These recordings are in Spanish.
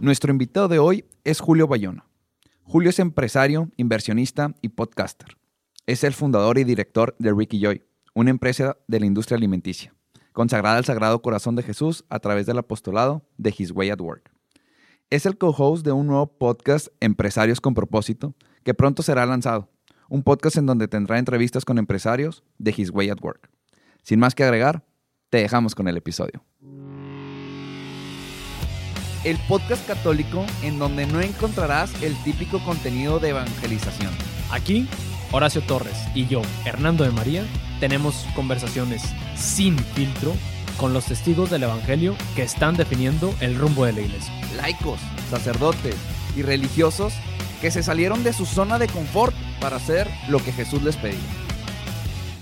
Nuestro invitado de hoy es Julio Bayona. Julio es empresario, inversionista y podcaster. Es el fundador y director de Ricky Joy, una empresa de la industria alimenticia, consagrada al Sagrado Corazón de Jesús a través del apostolado de His Way at Work. Es el co-host de un nuevo podcast, Empresarios con Propósito, que pronto será lanzado. Un podcast en donde tendrá entrevistas con empresarios de His Way at Work. Sin más que agregar, te dejamos con el episodio el podcast católico en donde no encontrarás el típico contenido de evangelización. Aquí, Horacio Torres y yo, Hernando de María, tenemos conversaciones sin filtro con los testigos del Evangelio que están definiendo el rumbo de la iglesia. Laicos, sacerdotes y religiosos que se salieron de su zona de confort para hacer lo que Jesús les pedía.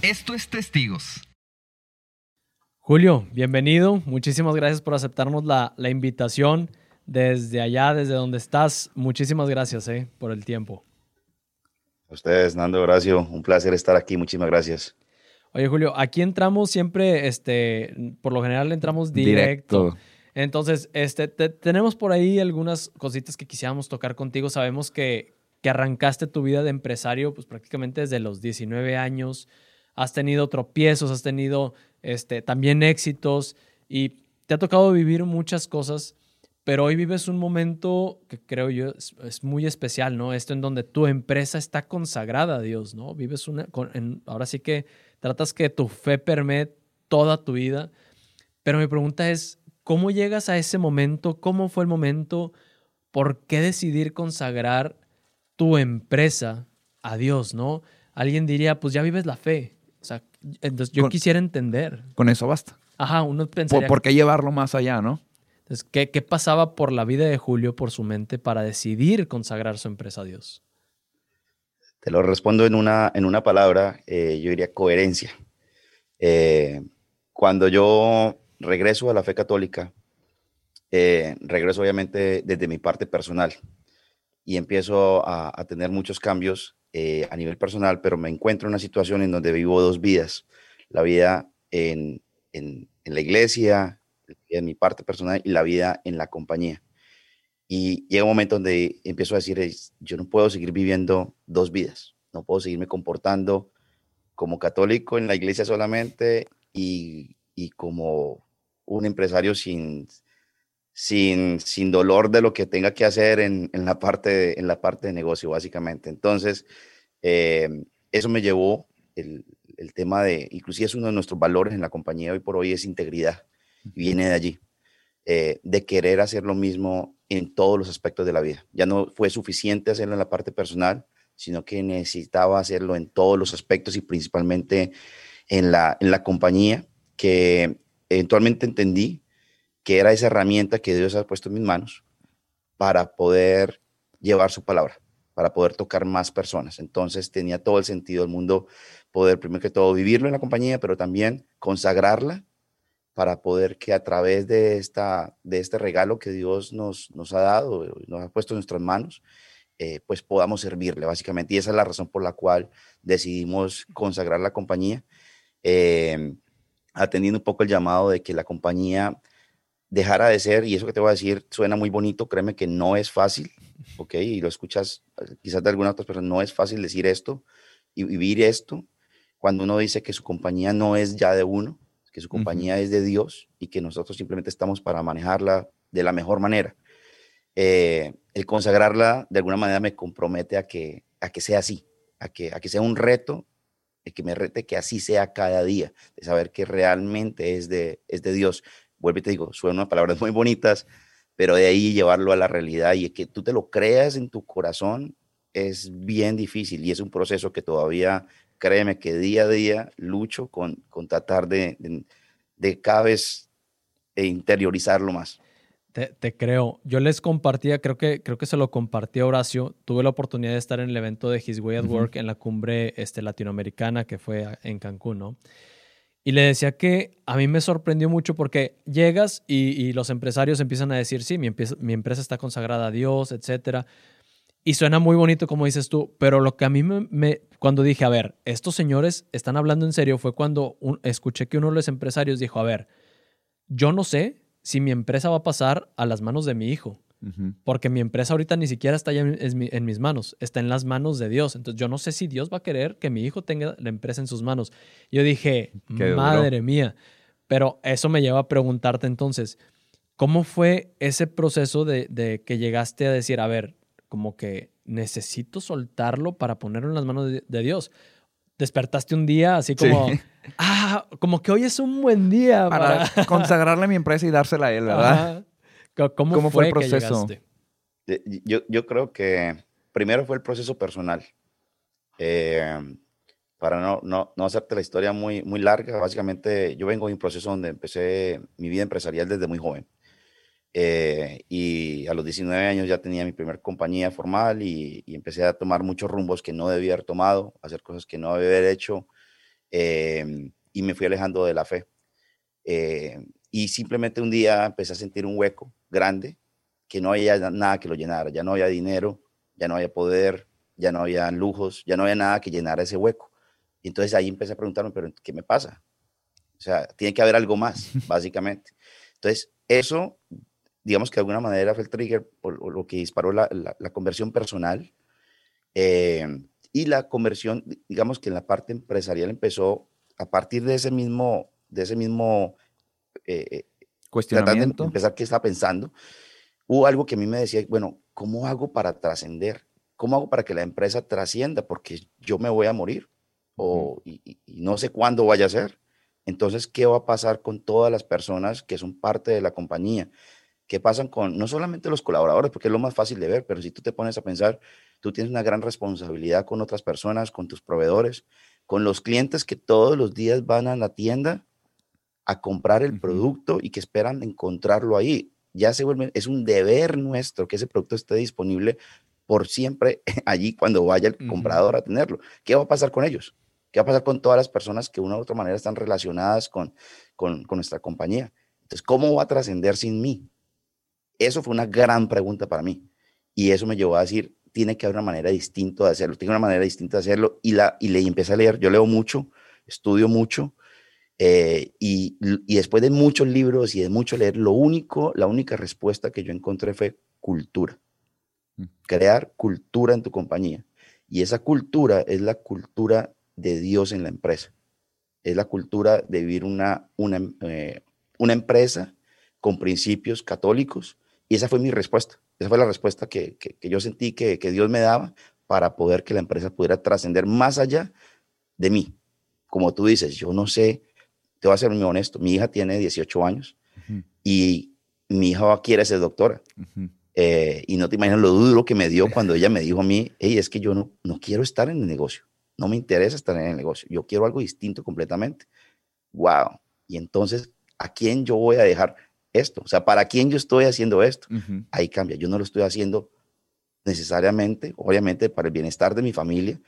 Esto es Testigos. Julio, bienvenido. Muchísimas gracias por aceptarnos la, invitación desde allá, desde donde estás. Muchísimas gracias eh, por el tiempo. A ustedes, Nando, Horacio, un placer estar aquí. Muchísimas gracias. Oye, Julio, aquí entramos siempre, este, por lo general entramos directo. Entonces, este, tenemos por ahí algunas cositas que quisiéramos tocar contigo. Sabemos que, que arrancaste tu vida de empresario pues prácticamente desde los 19 años. Has tenido tropiezos, has tenido este, también éxitos y te ha tocado vivir muchas cosas, pero hoy vives un momento que creo yo es, muy especial, ¿no? Esto en donde tu empresa está consagrada a Dios, ¿no? Vives una, ahora sí que tratas que tu fe permee toda tu vida, pero mi pregunta es, ¿cómo llegas a ese momento? ¿Cómo fue el momento? ¿Por qué decidir consagrar tu empresa a Dios, ¿no? Alguien diría, pues ya vives la fe, entonces yo quisiera entender. Con eso basta. Ajá, uno pensaría... ¿Por, qué llevarlo más allá, no? Entonces, ¿qué, ¿qué, pasaba por la vida de Julio, por su mente, para decidir consagrar su empresa a Dios? Te lo respondo en una, en una palabra, eh, yo diría coherencia. Eh, cuando yo regreso a la fe católica, eh, regreso obviamente desde mi parte personal y empiezo a, a tener muchos cambios eh, a nivel personal, pero me encuentro en una situación en donde vivo dos vidas, la vida en, en, la iglesia, en mi parte personal y la vida en la compañía. Y llega un momento donde empiezo a decir, yo no puedo seguir viviendo dos vidas, no puedo seguirme comportando como católico en la iglesia solamente y, y como un empresario sin, sin, sin dolor de lo que tenga que hacer en, en, la, parte, en la parte de negocio, básicamente. Entonces, eh, eso me llevó el, el, tema de, inclusive es uno de nuestros valores en la compañía hoy por hoy, es integridad. Viene de allí, eh, de querer hacer lo mismo en todos los aspectos de la vida. Ya no fue suficiente hacerlo en la parte personal, sino que necesitaba hacerlo en todos los aspectos y principalmente en la, en la compañía, que eventualmente entendí que era esa herramienta que Dios ha puesto en mis manos para poder llevar su palabra, para poder tocar más personas. Entonces tenía todo el sentido del mundo poder, primero que todo, vivirlo en la compañía, pero también consagrarla para poder que a través de, esta, de este regalo que Dios nos, nos ha dado, nos ha puesto en nuestras manos, eh, pues podamos servirle, básicamente. Y esa es la razón por la cual decidimos consagrar la compañía, eh, atendiendo un poco el llamado de que la compañía dejara de ser, y eso que te voy a decir suena muy bonito, créeme que no es fácil, ¿ok? Y lo escuchas eh, quizás de algunas otras personas, no es fácil decir esto y vivir esto cuando uno dice que su compañía no es ya de uno, que su compañía es de Dios y que nosotros simplemente estamos para manejarla de la mejor manera. Eh, el consagrarla de alguna manera me compromete a que, a que sea así, a que, a que sea un reto, que me rete que así sea cada día, de saber que realmente es de, es de Dios vuelvo y te digo, suenan palabras muy bonitas, pero de ahí llevarlo a la realidad y que tú te lo creas en tu corazón es bien difícil y es un proceso que todavía, créeme que día a día lucho con, con tratar de, de, cada vez interiorizarlo más. Te, creo. Yo les compartía, creo que, creo que se lo compartí a Horacio. Tuve la oportunidad de estar en el evento de His Way at Work en la cumbre este, latinoamericana que fue en Cancún, ¿no? Y le decía que a mí me sorprendió mucho porque llegas y, los empresarios empiezan a decir, sí, mi, empresa está consagrada a Dios, etc. Y suena muy bonito como dices tú, pero lo que a mí me, cuando dije, a ver, estos señores están hablando en serio, fue cuando escuché que uno de los empresarios dijo, a ver, yo no sé si mi empresa va a pasar a las manos de mi hijo. Porque mi empresa ahorita ni siquiera está ya en, mis manos, está en las manos de Dios. Entonces yo no sé si Dios va a querer que mi hijo tenga la empresa en sus manos. Yo dije, madre mía. Pero eso me lleva a preguntarte entonces, ¿cómo fue ese proceso de, que llegaste a decir, a ver, como que necesito soltarlo para ponerlo en las manos de, Dios? Despertaste un día así como, ah, como que hoy es un buen día para, consagrarle mi empresa y dársela a él, ¿verdad? ¿Cómo, fue, el proceso? yo, yo, creo que primero fue el proceso personal. Eh, para no, no, no, hacerte la historia muy, muy larga, básicamente yo vengo de un proceso donde empecé mi vida empresarial desde muy joven. Eh, y a los 19 años ya tenía mi primera compañía formal y, empecé a tomar muchos rumbos que no debía haber tomado, hacer cosas que no debía haber hecho eh, y me fui alejando de la fe. y simplemente un día empecé a sentir un hueco grande, que no había nada que lo llenara, ya no había dinero, ya no había poder, ya no había lujos, ya no había nada que llenara ese hueco. Y entonces ahí empecé a preguntarme, pero ¿qué me pasa? O sea, tiene que haber algo más, básicamente. Entonces, eso, digamos que de alguna manera fue el trigger o, lo que disparó la, la, conversión personal. Eh, y la conversión, digamos que en la parte empresarial empezó a partir de ese mismo, de ese mismo eh, Cuestionamiento. De empezar qué estaba pensando. Hubo algo que a mí me decía, bueno, ¿cómo hago para trascender? ¿Cómo hago para que la empresa trascienda? Porque yo me voy a morir o, y, no sé cuándo vaya a ser. Entonces, ¿qué va a pasar con todas las personas que son parte de la compañía? ¿Qué pasan con no solamente los colaboradores, porque es lo más fácil de ver, pero si tú te pones a pensar, tú tienes una gran responsabilidad con otras personas, con tus proveedores, con los clientes que todos los días van a la tienda a comprar el producto y que esperan encontrarlo ahí. Ya se vuelve, es un deber nuestro que ese producto esté disponible por siempre allí cuando vaya el comprador a tenerlo. ¿Qué va a pasar con ellos? ¿Qué va a pasar con todas las personas que de una u otra manera están relacionadas con, con, con nuestra compañía? Entonces, ¿cómo va a trascender sin mí? Eso fue una gran pregunta para mí. Y eso me llevó a decir, tiene que haber una manera distinta de hacerlo, tiene una manera distinta de hacerlo. Y, la, y le empecé a leer, yo leo mucho, estudio mucho, eh, y, después de muchos libros y de mucho leer, lo único, la única respuesta que yo encontré fue cultura. Mm. Crear cultura en tu compañía. Y esa cultura es la cultura de Dios en la empresa. Es la cultura de vivir una, una, eh, una empresa con principios católicos. Y esa fue mi respuesta. Esa fue la respuesta que, que, yo sentí que, que Dios me daba para poder que la empresa pudiera trascender más allá de mí. Como tú dices, yo no sé te voy a ser muy honesto, mi hija tiene 18 años y mi hija quiere ser doctora. Eh, y no te imaginas lo duro que me dio cuando ella me dijo a mí, hey, es que yo no, no quiero estar en el negocio, no me interesa estar en el negocio, yo quiero algo distinto completamente. Wow. Y entonces, ¿a quién yo voy a dejar esto? O sea, ¿para quién yo estoy haciendo esto? Ahí cambia, yo no lo estoy haciendo necesariamente, obviamente, para el bienestar de mi familia,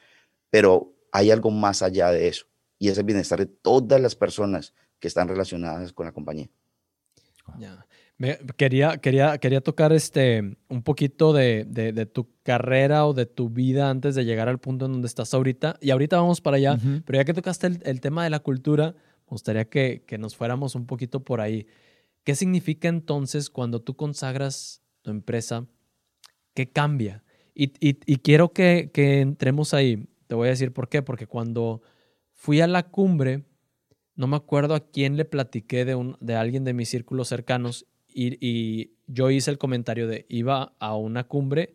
pero hay algo más allá de eso y es el bienestar de todas las personas que están relacionadas con la compañía. Ya. quería, quería, quería tocar este, un poquito de, de, tu carrera o de tu vida antes de llegar al punto en donde estás ahorita. Y ahorita vamos para allá, pero ya que tocaste el, el, tema de la cultura, me gustaría que, que nos fuéramos un poquito por ahí. ¿Qué significa entonces cuando tú consagras tu empresa? ¿Qué cambia? Y, y, y quiero que, que entremos ahí. Te voy a decir por qué. Porque cuando Fui a la cumbre, no me acuerdo a quién le platiqué de, un, de alguien de mis círculos cercanos y, yo hice el comentario de iba a una cumbre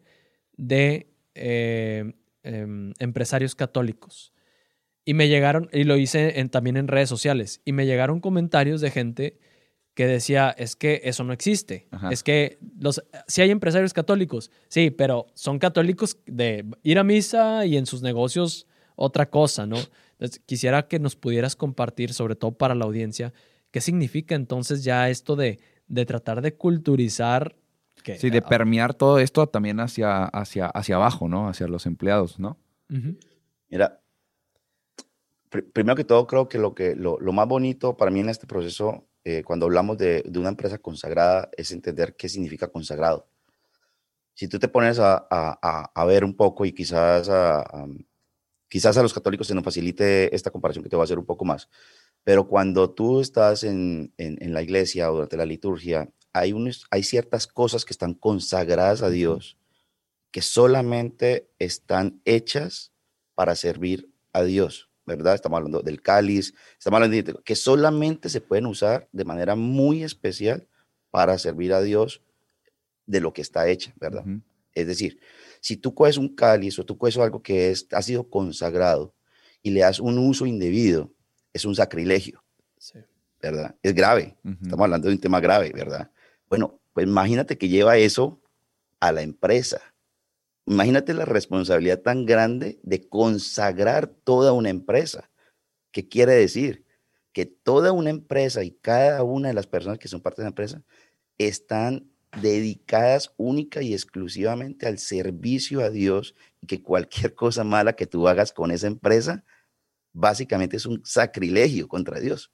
de eh, em, empresarios católicos. Y me llegaron, y lo hice también en redes sociales, y me llegaron comentarios de gente que decía, es que eso no existe. Es que los, si hay empresarios católicos, sí, pero son católicos de ir a misa y en sus negocios otra cosa, ¿no? Quisiera que nos pudieras compartir, sobre todo para la audiencia, qué significa entonces ya esto de, de tratar de culturizar. Que, sí, de permear todo esto también hacia, hacia, hacia abajo, ¿no? Hacia los empleados, ¿no? Mira, primero que todo, creo que lo, que lo, lo, más bonito para mí en este proceso, eh, cuando hablamos de, de, una empresa consagrada, es entender qué significa consagrado. Si tú te pones a, a, a ver un poco y quizás a, Quizás a los católicos se nos facilite esta comparación que te voy a hacer un poco más, pero cuando tú estás en, en, la iglesia o durante la liturgia, hay, hay ciertas cosas que están consagradas a Dios que solamente están hechas para servir a Dios, ¿verdad? Estamos hablando del cáliz, estamos hablando de que solamente se pueden usar de manera muy especial para servir a Dios de lo que está hecha, ¿verdad? Es decir, si tú coges un cáliz o tú coges algo que es, ha sido consagrado y le das un uso indebido, es un sacrilegio, ¿verdad? Es grave, estamos hablando de un tema grave, ¿verdad? Bueno, pues imagínate que lleva eso a la empresa Imagínate la responsabilidad tan grande de consagrar toda una empresa. ¿Qué quiere decir? Que toda una empresa y cada una de las personas que son parte de la empresa están dedicadas única y exclusivamente al servicio a Dios y que cualquier cosa mala que tú hagas con esa empresa, básicamente es un sacrilegio contra Dios.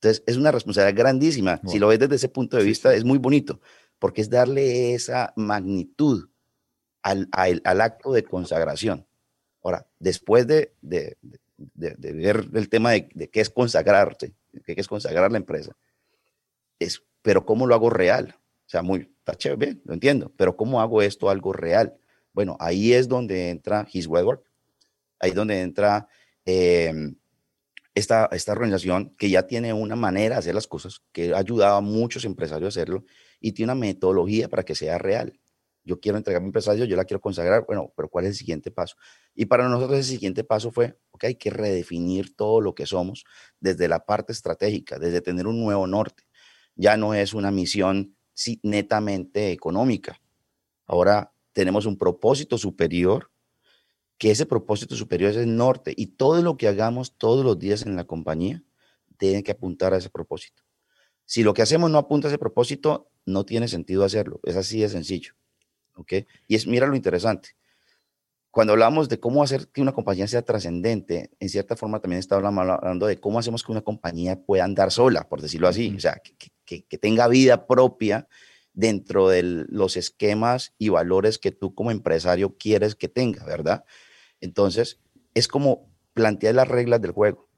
Entonces, es una responsabilidad grandísima. Si lo ves desde ese punto de vista, es muy bonito, porque es darle esa magnitud al, acto de consagración. Ahora, después de, de, ver el tema de, qué es consagrarte, qué es consagrar la empresa, es, pero ¿cómo lo hago real? O sea, muy, está chévere, bien, lo entiendo, pero ¿cómo hago esto algo real? Bueno, ahí es donde entra His Word ahí es donde entra em, esta, esta organización que ya tiene una manera de hacer las cosas, que ha ayudado a muchos empresarios a hacerlo y tiene una metodología para que sea real yo quiero entregar mi empresa a Dios, yo la quiero consagrar, bueno, pero ¿cuál es el siguiente paso? Y para nosotros el siguiente paso fue, ok, hay que redefinir todo lo que somos desde la parte estratégica, desde tener un nuevo norte. Ya no es una misión netamente económica. Ahora tenemos un propósito superior, que ese propósito superior es el norte y todo lo que hagamos todos los días en la compañía tiene que apuntar a ese propósito. Si lo que hacemos no apunta a ese propósito, no tiene sentido hacerlo. Es así de sencillo. Y es, mira lo interesante. Cuando hablamos de cómo hacer que una compañía sea trascendente, en cierta forma también está hablando de cómo hacemos que una compañía pueda andar sola, por decirlo así, o sea, que, que, tenga vida propia dentro de los esquemas y valores que tú como empresario quieres que tenga, ¿verdad? Entonces, es como plantear las reglas del juego.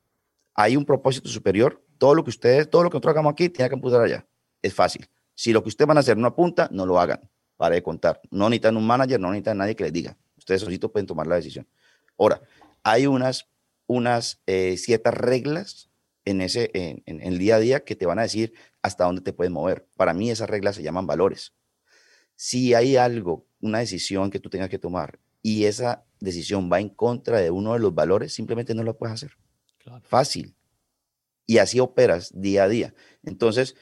Hay un propósito superior, todo lo que ustedes, todo lo que nosotros hagamos aquí, tiene que apuntar allá. Es fácil. Si lo que ustedes van a hacer no apunta, no lo hagan para de contar. No necesitan un manager, no necesitan nadie que les diga. Ustedes solitos pueden tomar la decisión. Ahora, hay unas, unas eh, ciertas reglas en, ese, en, el día a día que te van a decir hasta dónde te puedes mover. Para mí esas reglas se llaman valores. Si hay algo, una decisión que tú tengas que tomar y esa decisión va en contra de uno de los valores, simplemente no lo puedes hacer. Fácil. Y así operas día a día. Entonces,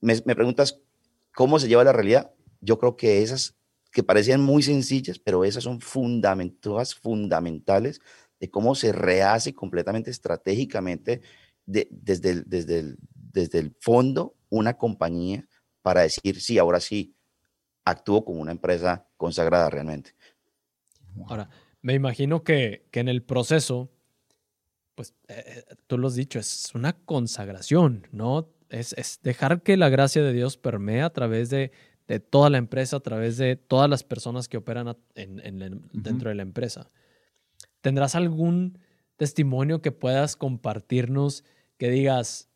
me, me preguntas, ¿cómo se lleva la realidad? yo creo que esas que parecían muy sencillas, pero esas son fundamentos, fundamentales de cómo se rehace completamente estratégicamente desde, el, desde, desde el fondo una compañía para decir, sí, ahora sí, actúo como una empresa consagrada realmente. Ahora, me imagino que, que en el proceso, pues eh, tú lo has dicho, es una consagración, ¿no? Es, es, dejar que la gracia de Dios permee a través de, de toda la empresa a través de todas las personas que operan dentro de la empresa. ¿Tendrás algún testimonio que puedas compartirnos que digas,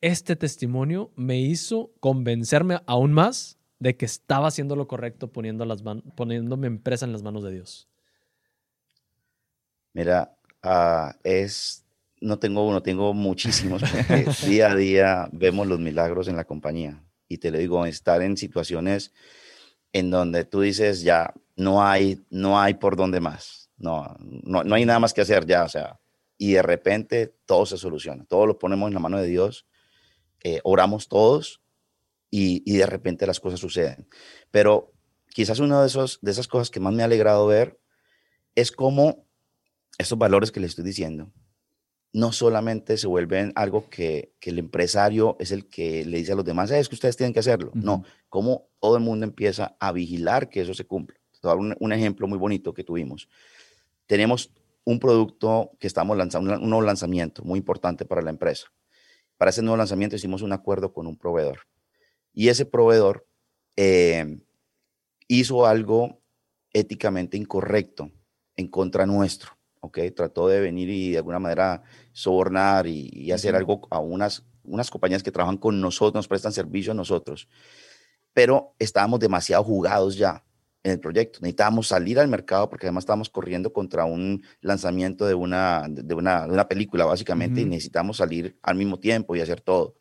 este testimonio me hizo convencerme aún más de que estaba haciendo lo correcto poniendo, las poniendo mi empresa en las manos de Dios? Mira, ah, es, no tengo uno, tengo muchísimos. día a día vemos los milagros en la compañía y te lo digo, estar en situaciones en donde tú dices, ya, no hay, no hay por dónde más, no, no, no hay nada más que hacer ya, o sea, y de repente todo se soluciona, todo lo ponemos en la mano de Dios, eh, oramos todos y, y, de repente las cosas suceden. Pero quizás una de, esos, de esas cosas que más me ha alegrado ver es cómo esos valores que le estoy diciendo, no solamente se vuelven algo que, el empresario es el que le dice a los demás, es que ustedes tienen que hacerlo. No, como todo el mundo empieza a vigilar que eso se cumpla. Un, un ejemplo muy bonito que tuvimos. Tenemos un producto que estamos lanzando, un nuevo lanzamiento muy importante para la empresa. Para ese nuevo lanzamiento hicimos un acuerdo con un proveedor. Y ese proveedor eh, hizo algo éticamente incorrecto en contra nuestro. ¿Ok? Trató de venir y de alguna manera sobornar y, hacer algo a unas, unas compañías que trabajan con nosotros, nos prestan servicio a nosotros. pero estábamos demasiado jugados ya en el proyecto. Necesitábamos salir al mercado porque además estábamos corriendo contra un lanzamiento de una, de una, de una película, básicamente, y necesitamos salir al mismo tiempo y hacer todo.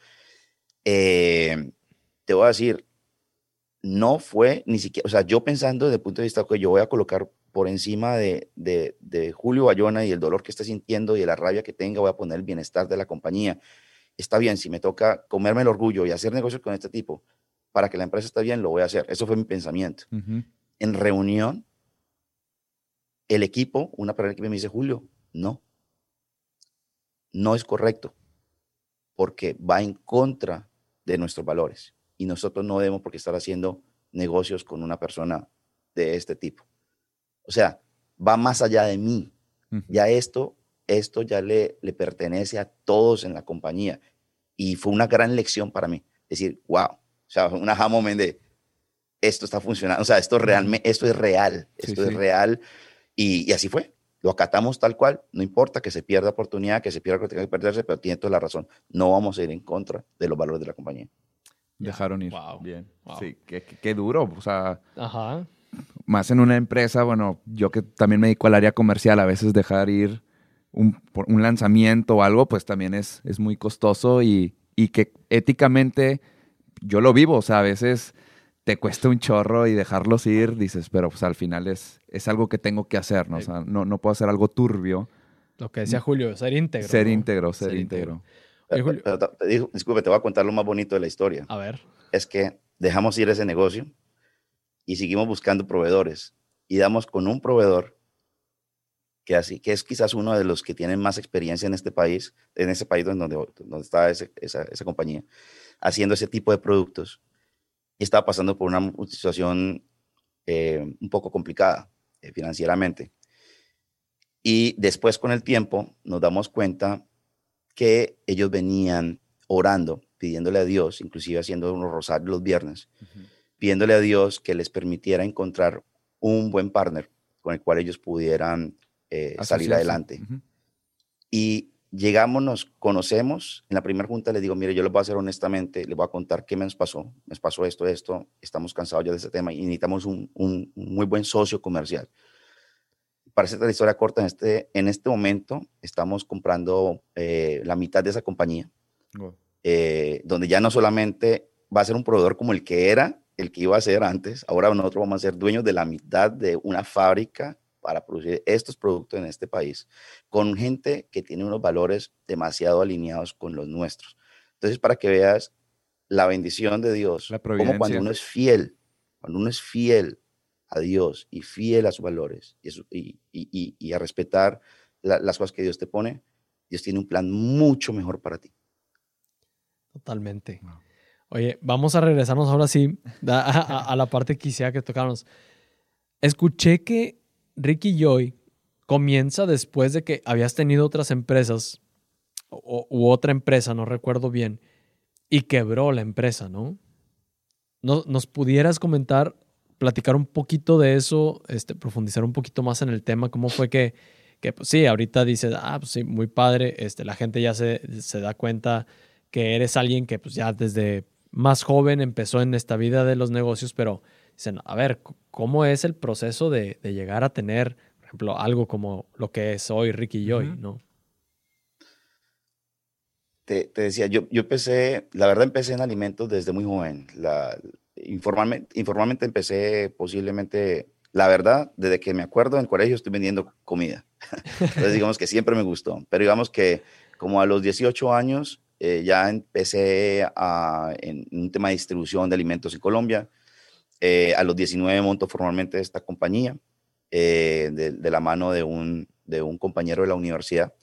Eh, te voy a decir, no fue ni siquiera, o sea, yo pensando desde el punto de vista que yo voy a colocar por encima de, de, de, Julio Bayona y el dolor que está sintiendo y de la rabia que tenga, voy a poner el bienestar de la compañía. Está bien, si me toca comerme el orgullo y hacer negocios con este tipo para que la empresa esté bien, lo voy a hacer. Eso fue mi pensamiento. En reunión, el equipo, una persona que me dice, Julio, no, no es correcto, porque va en contra de nuestros valores y nosotros no debemos porque estar haciendo negocios con una persona de este tipo. O sea, va más allá de mí. Ya esto, esto ya le, le pertenece a todos en la compañía. Y fue una gran lección para mí. Decir, wow, o sea, una aha de esto está funcionando, o sea, esto, realmente, esto es real, esto es real. Y, y, así fue. Lo acatamos tal cual, no importa que se pierda oportunidad, que se pierda lo que tenga que perderse, pero tiene toda la razón. No vamos a ir en contra de los valores de la compañía. Dejaron ir. Wow. Bien. Sí, qué, duro. O sea, Ajá. Más en una empresa, bueno, yo que también me dedico al área comercial, a veces dejar ir un, un lanzamiento o algo, pues también es, es muy costoso y, y que éticamente yo lo vivo. O sea, a veces te cuesta un chorro y dejarlos ir, dices, pero pues al final es, es algo que tengo que hacer, ¿no? O sea, no, no puedo hacer algo turbio. Lo que decía Julio, ser íntegro. Ser íntegro, ser, íntegro disculpe, te voy a contar lo más bonito de la historia. A ver. Es que dejamos ir ese negocio y seguimos buscando proveedores y damos con un proveedor que, así, que es quizás uno de los que tienen más experiencia en este país, en ese país donde, donde está esa, esa, compañía, haciendo ese tipo de productos. Y estaba pasando por una situación eh, un poco complicada eh, financieramente. Y después con el tiempo nos damos cuenta que ellos venían orando, pidiéndole a Dios, inclusive haciendo unos rosarios los viernes, pidiéndole a Dios que les permitiera encontrar un buen partner con el cual ellos pudieran eh, salir adelante. Y llegamos, nos conocemos. En la primera junta les digo, mire, yo les voy a hacer honestamente, les voy a contar qué me pasó. Me pasó esto, esto, estamos cansados ya de ese tema y necesitamos un, un muy buen socio comercial para hacer la historia corta, en este, en este momento estamos comprando eh, la mitad de esa compañía, eh, donde ya no solamente va a ser un proveedor como el que era, el que iba a ser antes, ahora nosotros vamos a ser dueños de la mitad de una fábrica para producir estos productos en este país, con gente que tiene unos valores demasiado alineados con los nuestros. Entonces, para que veas la bendición de Dios, como cuando uno es fiel, cuando uno es fiel a Dios y fiel a sus valores y, y, y, a respetar las cosas que Dios te pone, Dios tiene un plan mucho mejor para ti. Totalmente. Oye, vamos a regresarnos ahora sí a, la parte que quisiera que tocáramos. Escuché que Ricky Joy comienza después de que habías tenido otras empresas u otra empresa, no recuerdo bien, y quebró la empresa, ¿no? ¿No ¿Nos pudieras comentar platicar un poquito de eso, este, profundizar un poquito más en el tema, cómo fue que, que pues sí, ahorita dices, ah, pues sí, muy padre, este, la gente ya se, se da cuenta que eres alguien que pues ya desde más joven empezó en esta vida de los negocios, pero dicen, a ver, ¿cómo es el proceso de, de llegar a tener, por ejemplo, algo como lo que es hoy Ricky Joy, ¿no? Te, te, decía, yo, yo empecé, la verdad empecé en alimentos desde muy joven. La, informalmente, informalmente empecé posiblemente, la verdad, desde que me acuerdo en el colegio estoy vendiendo comida. Entonces digamos que siempre me gustó, pero digamos que como a los 18 años eh, ya empecé a, en un tema de distribución de alimentos en Colombia. Eh, a los 19 monto formalmente esta compañía eh, de, la mano de un, de un compañero de la universidad.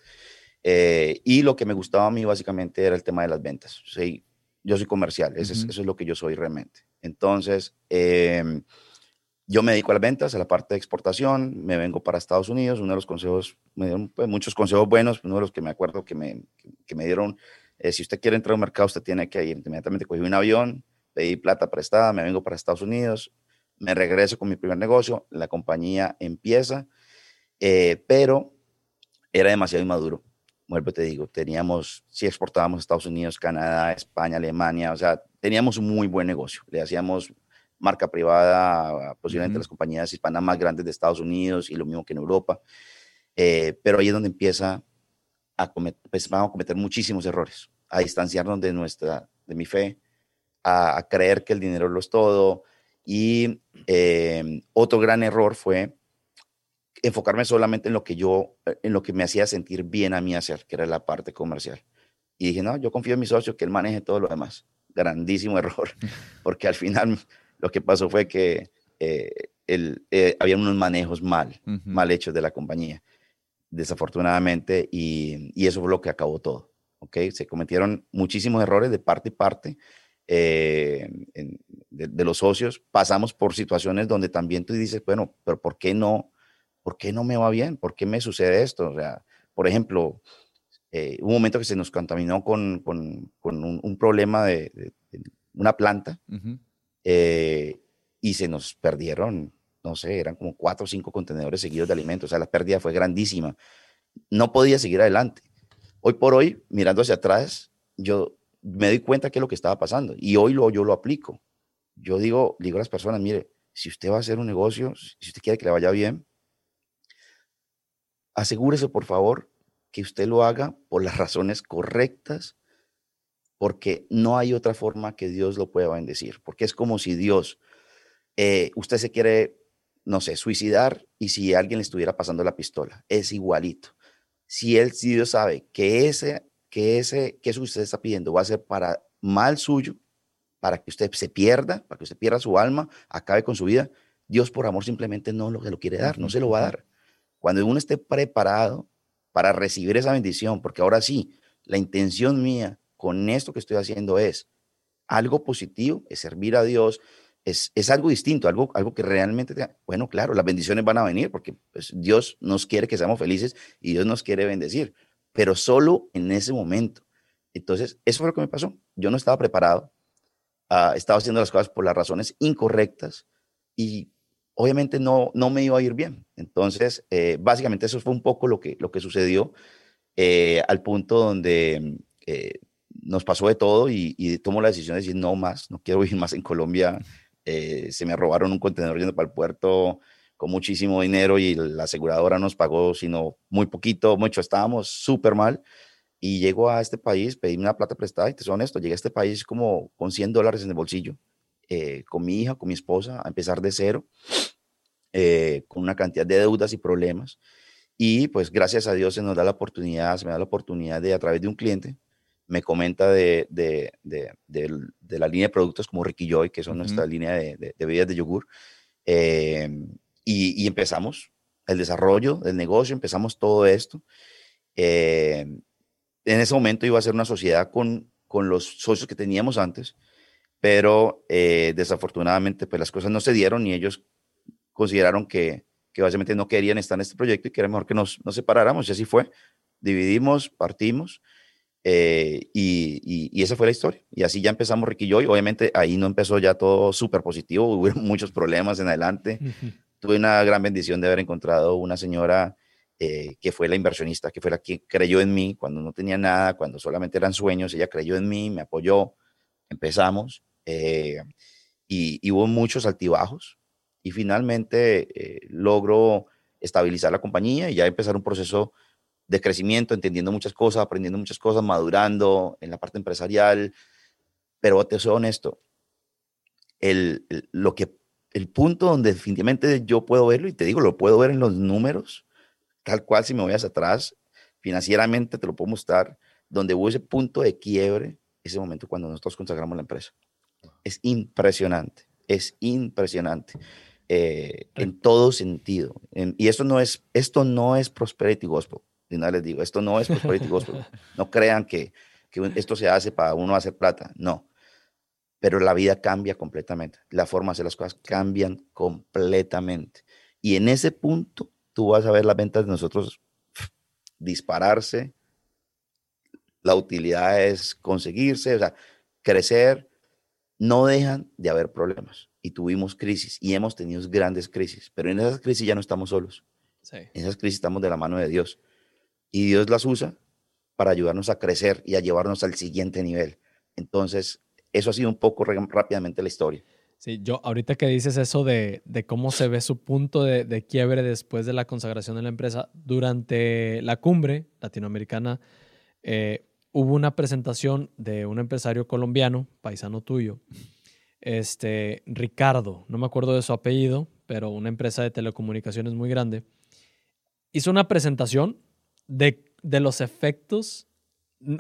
y lo que me gustaba a mí básicamente era el tema de las ventas. Sí, yo soy comercial, eso, es, eso, es, lo que yo soy realmente. Entonces, em, yo me dedico a las ventas, a la parte de exportación, me vengo para Estados Unidos, uno de los consejos, me dieron pues, muchos consejos buenos, uno de los que me acuerdo que me, que, me dieron, eh, si usted quiere entrar al mercado, usted tiene que ir, inmediatamente cogí un avión, pedí plata prestada, me vengo para Estados Unidos, me regreso con mi primer negocio, la compañía empieza, eh, pero era demasiado inmaduro. Vuelvo te digo, teníamos, si exportábamos a Estados Unidos, Canadá, España, Alemania, o sea, teníamos un muy buen negocio. Le hacíamos marca privada, posiblemente las compañías hispanas más grandes de Estados Unidos y lo mismo que en Europa. Eh, pero ahí es donde empieza a cometer, pues, vamos a cometer muchísimos errores, a distanciarnos de nuestra, de mi fe, a, creer que el dinero lo es todo. Y eh, otro gran error fue enfocarme solamente en lo que yo, en lo que me hacía sentir bien a mí hacer, que era la parte comercial. Y dije, no, yo confío en mi socio, que él maneje todo lo demás. Grandísimo error, porque al final lo que pasó fue que eh, eh, había unos manejos mal, mal hechos de la compañía, desafortunadamente, y, y, eso fue lo que acabó todo. ¿okay? Se cometieron muchísimos errores de parte y parte eh, de, los socios. Pasamos por situaciones donde también tú dices, bueno, pero ¿por qué no? ¿Por qué no me va bien? ¿Por qué me sucede esto? O sea, por ejemplo, eh, un momento que se nos contaminó con, con, con un, problema de, una planta eh, y se nos perdieron, no sé, eran como cuatro o cinco contenedores seguidos de alimentos. O sea, la pérdida fue grandísima. No podía seguir adelante. Hoy por hoy, mirando hacia atrás, yo me doy cuenta que es lo que estaba pasando y hoy lo, yo lo aplico. Yo digo, digo a las personas, mire, si usted va a hacer un negocio, si usted quiere que le vaya bien, asegúrese por favor que usted lo haga por las razones correctas, porque no hay otra forma que Dios lo pueda bendecir, porque es como si Dios, eh, usted se quiere, no sé, suicidar y si alguien le estuviera pasando la pistola, es igualito. Si él, si Dios sabe que ese, que ese, que eso que usted está pidiendo va a ser para mal suyo, para que usted se pierda, para que usted pierda su alma, acabe con su vida, Dios por amor simplemente no lo, lo quiere dar, no se lo va a dar. Cuando uno esté preparado para recibir esa bendición, porque ahora sí, la intención mía con esto que estoy haciendo es algo positivo, es servir a Dios, es, es algo distinto, algo, algo que realmente, bueno, claro, las bendiciones van a venir porque pues, Dios nos quiere que seamos felices y Dios nos quiere bendecir, pero solo en ese momento. Entonces, eso fue lo que me pasó. Yo no estaba preparado, uh, estaba haciendo las cosas por las razones incorrectas y obviamente no, no me iba a ir bien. Entonces, eh, básicamente eso fue un poco lo que, lo que sucedió eh, al punto donde eh, nos pasó de todo y, y tomó la decisión de decir no más, no quiero vivir más en Colombia. Se me robaron un contenedor yendo para el puerto con muchísimo dinero y la aseguradora nos pagó, sino muy poquito, mucho, estábamos súper mal. Y llego a este país, pedí una plata prestada y te soy honesto, llegué a este país como con 100 dólares en el bolsillo, con mi hija, con mi esposa, a empezar de cero. Eh, con una cantidad de deudas y problemas. Y pues gracias a Dios se nos da la oportunidad, se me da la oportunidad de a través de un cliente, me comenta de, de, de, la línea de productos como Ricky Joy, que son nuestra línea de, bebidas de yogur. Eh, y, empezamos el desarrollo del negocio, empezamos todo esto. Eh, en ese momento iba a ser una sociedad con, con los socios que teníamos antes, pero desafortunadamente pues las cosas no se dieron y ellos consideraron que, que básicamente no querían estar en este proyecto y que era mejor que nos, nos separáramos. Y así fue. Dividimos, partimos. Eh, y, y, esa fue la historia. Y así ya empezamos Ricky y yo. Y obviamente ahí no empezó ya todo súper positivo. Hubo muchos problemas en adelante. Tuve una gran bendición de haber encontrado una señora eh, que fue la inversionista, que fue la que creyó en mí cuando no tenía nada, cuando solamente eran sueños. Ella creyó en mí, me apoyó. Empezamos. Eh, y, y, hubo muchos altibajos y finalmente logro estabilizar la compañía y ya empezar un proceso de crecimiento, entendiendo muchas cosas, aprendiendo muchas cosas, madurando en la parte empresarial. Pero te soy honesto, el, lo que, el punto donde definitivamente yo puedo verlo, y te digo, lo puedo ver en los números, tal cual si me voy hacia atrás, financieramente te lo puedo mostrar, donde hubo ese punto de quiebre, ese momento cuando nosotros consagramos la empresa. Es impresionante, es impresionante. Eh, en todo sentido. y esto no es, esto no es prosperity gospel. Y nada les digo, esto no es prosperity gospel. No crean que, que esto se hace para uno hacer plata. No. Pero la vida cambia completamente. La forma de hacer las cosas cambian completamente. Y en ese punto, tú vas a ver las ventas de nosotros dispararse. La utilidad es conseguirse, o sea, crecer. No dejan de haber problemas y tuvimos crisis y hemos tenido grandes crisis, pero en esas crisis ya no estamos solos. En esas crisis estamos de la mano de Dios y Dios las usa para ayudarnos a crecer y a llevarnos al siguiente nivel. Entonces, eso ha sido un poco rápidamente la historia. Sí, yo ahorita que dices eso de, cómo se ve su punto de, quiebre después de la consagración de la empresa, durante la cumbre latinoamericana eh, hubo una presentación de un empresario colombiano, paisano tuyo, este, Ricardo, no me acuerdo de su apellido, pero una empresa de telecomunicaciones muy grande, hizo una presentación de, de los efectos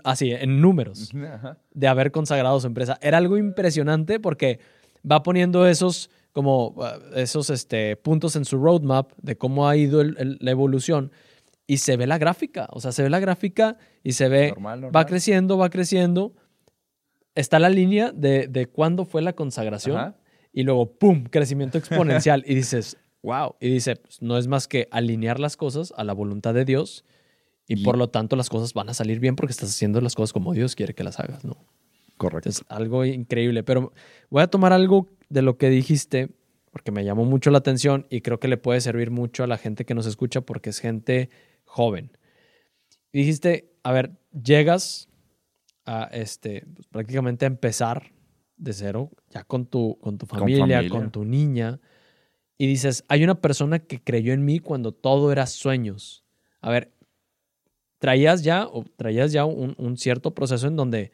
así, en números, de haber consagrado su empresa. Era algo impresionante porque va poniendo esos, como, uh, esos este, puntos en su roadmap de cómo ha ido la evolución y se ve la gráfica, o sea, se ve la gráfica y se ve, va creciendo, va creciendo. Está la línea de, de cuándo fue la consagración y luego, ¡pum!, crecimiento exponencial. y dices, wow. Y dice, pues, no es más que alinear las cosas a la voluntad de Dios y, por lo tanto las cosas van a salir bien porque estás haciendo las cosas como Dios quiere que las hagas, ¿no? Correcto. Es algo increíble. Pero voy a tomar algo de lo que dijiste porque me llamó mucho la atención y creo que le puede servir mucho a la gente que nos escucha porque es gente joven. Dijiste, a ver, llegas a este, pues, prácticamente a empezar de cero, ya con tu, con tu familia, con tu niña, y dices, hay una persona que creyó en mí cuando todo era sueños. A ver, traías ya, o traías ya un, cierto proceso en donde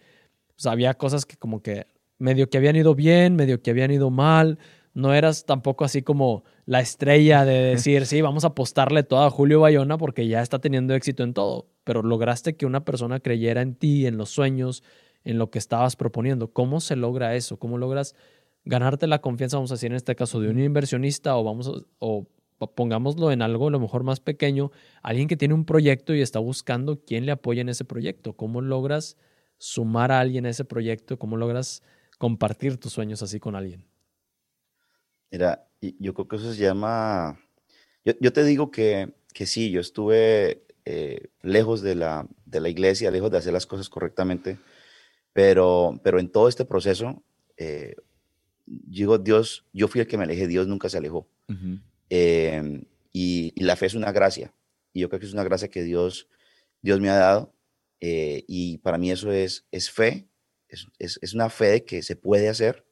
pues, había cosas que como que medio que habían ido bien, medio que habían ido mal. No eras tampoco así como la estrella de decir, sí, vamos a apostarle todo a Julio Bayona porque ya está teniendo éxito en todo. Pero lograste que una persona creyera en ti, en los sueños, en lo que estabas proponiendo. ¿Cómo se logra eso? ¿Cómo logras ganarte la confianza, vamos a decir en este caso, de un inversionista o vamos o pongámoslo en algo a lo mejor más pequeño, alguien que tiene un proyecto y está buscando quién le apoya en ese proyecto. ¿Cómo logras sumar a alguien a ese proyecto? ¿Cómo logras compartir tus sueños así con alguien? Mira, yo creo que eso se llama... Yo, te digo que, que, sí, yo estuve eh, lejos de la, de la iglesia, lejos de hacer las cosas correctamente, pero, pero en todo este proceso, eh, digo, Dios, yo fui el que me alejé, Dios nunca se alejó. Em, y, la fe es una gracia. Y yo creo que es una gracia que Dios, Dios me ha dado. Eh, y para mí eso es, es fe, es, es, una fe de que se puede hacer,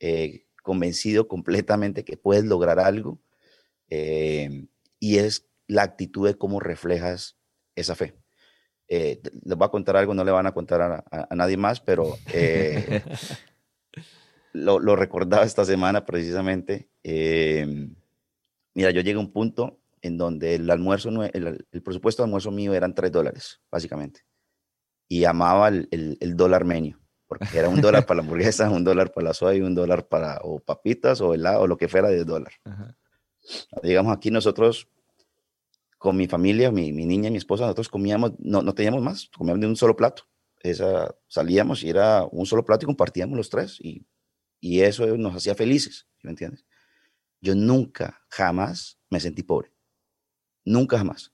eh, convencido completamente que puedes lograr algo. Em, y es la actitud de cómo reflejas esa fe. Eh, les voy a contar algo, no le van a contar a, a nadie más, pero lo, lo, recordaba esta semana precisamente. Eh, Mira, yo llegué a un punto en donde el almuerzo, el, presupuesto de almuerzo mío eran tres dólares, básicamente. Y amaba el, el, dólar menú, porque era un dólar para la hamburguesa, un dólar para la soya y un dólar para o papitas o helado o lo que fuera de dólar. Digamos, aquí nosotros, con mi familia, mi, mi, niña y mi esposa, nosotros comíamos, no, no teníamos más, comíamos de un solo plato. Esa, salíamos y era un solo plato y compartíamos los tres. Y, y eso nos hacía felices, ¿me entiendes? Yo nunca, jamás me sentí pobre. Nunca, jamás.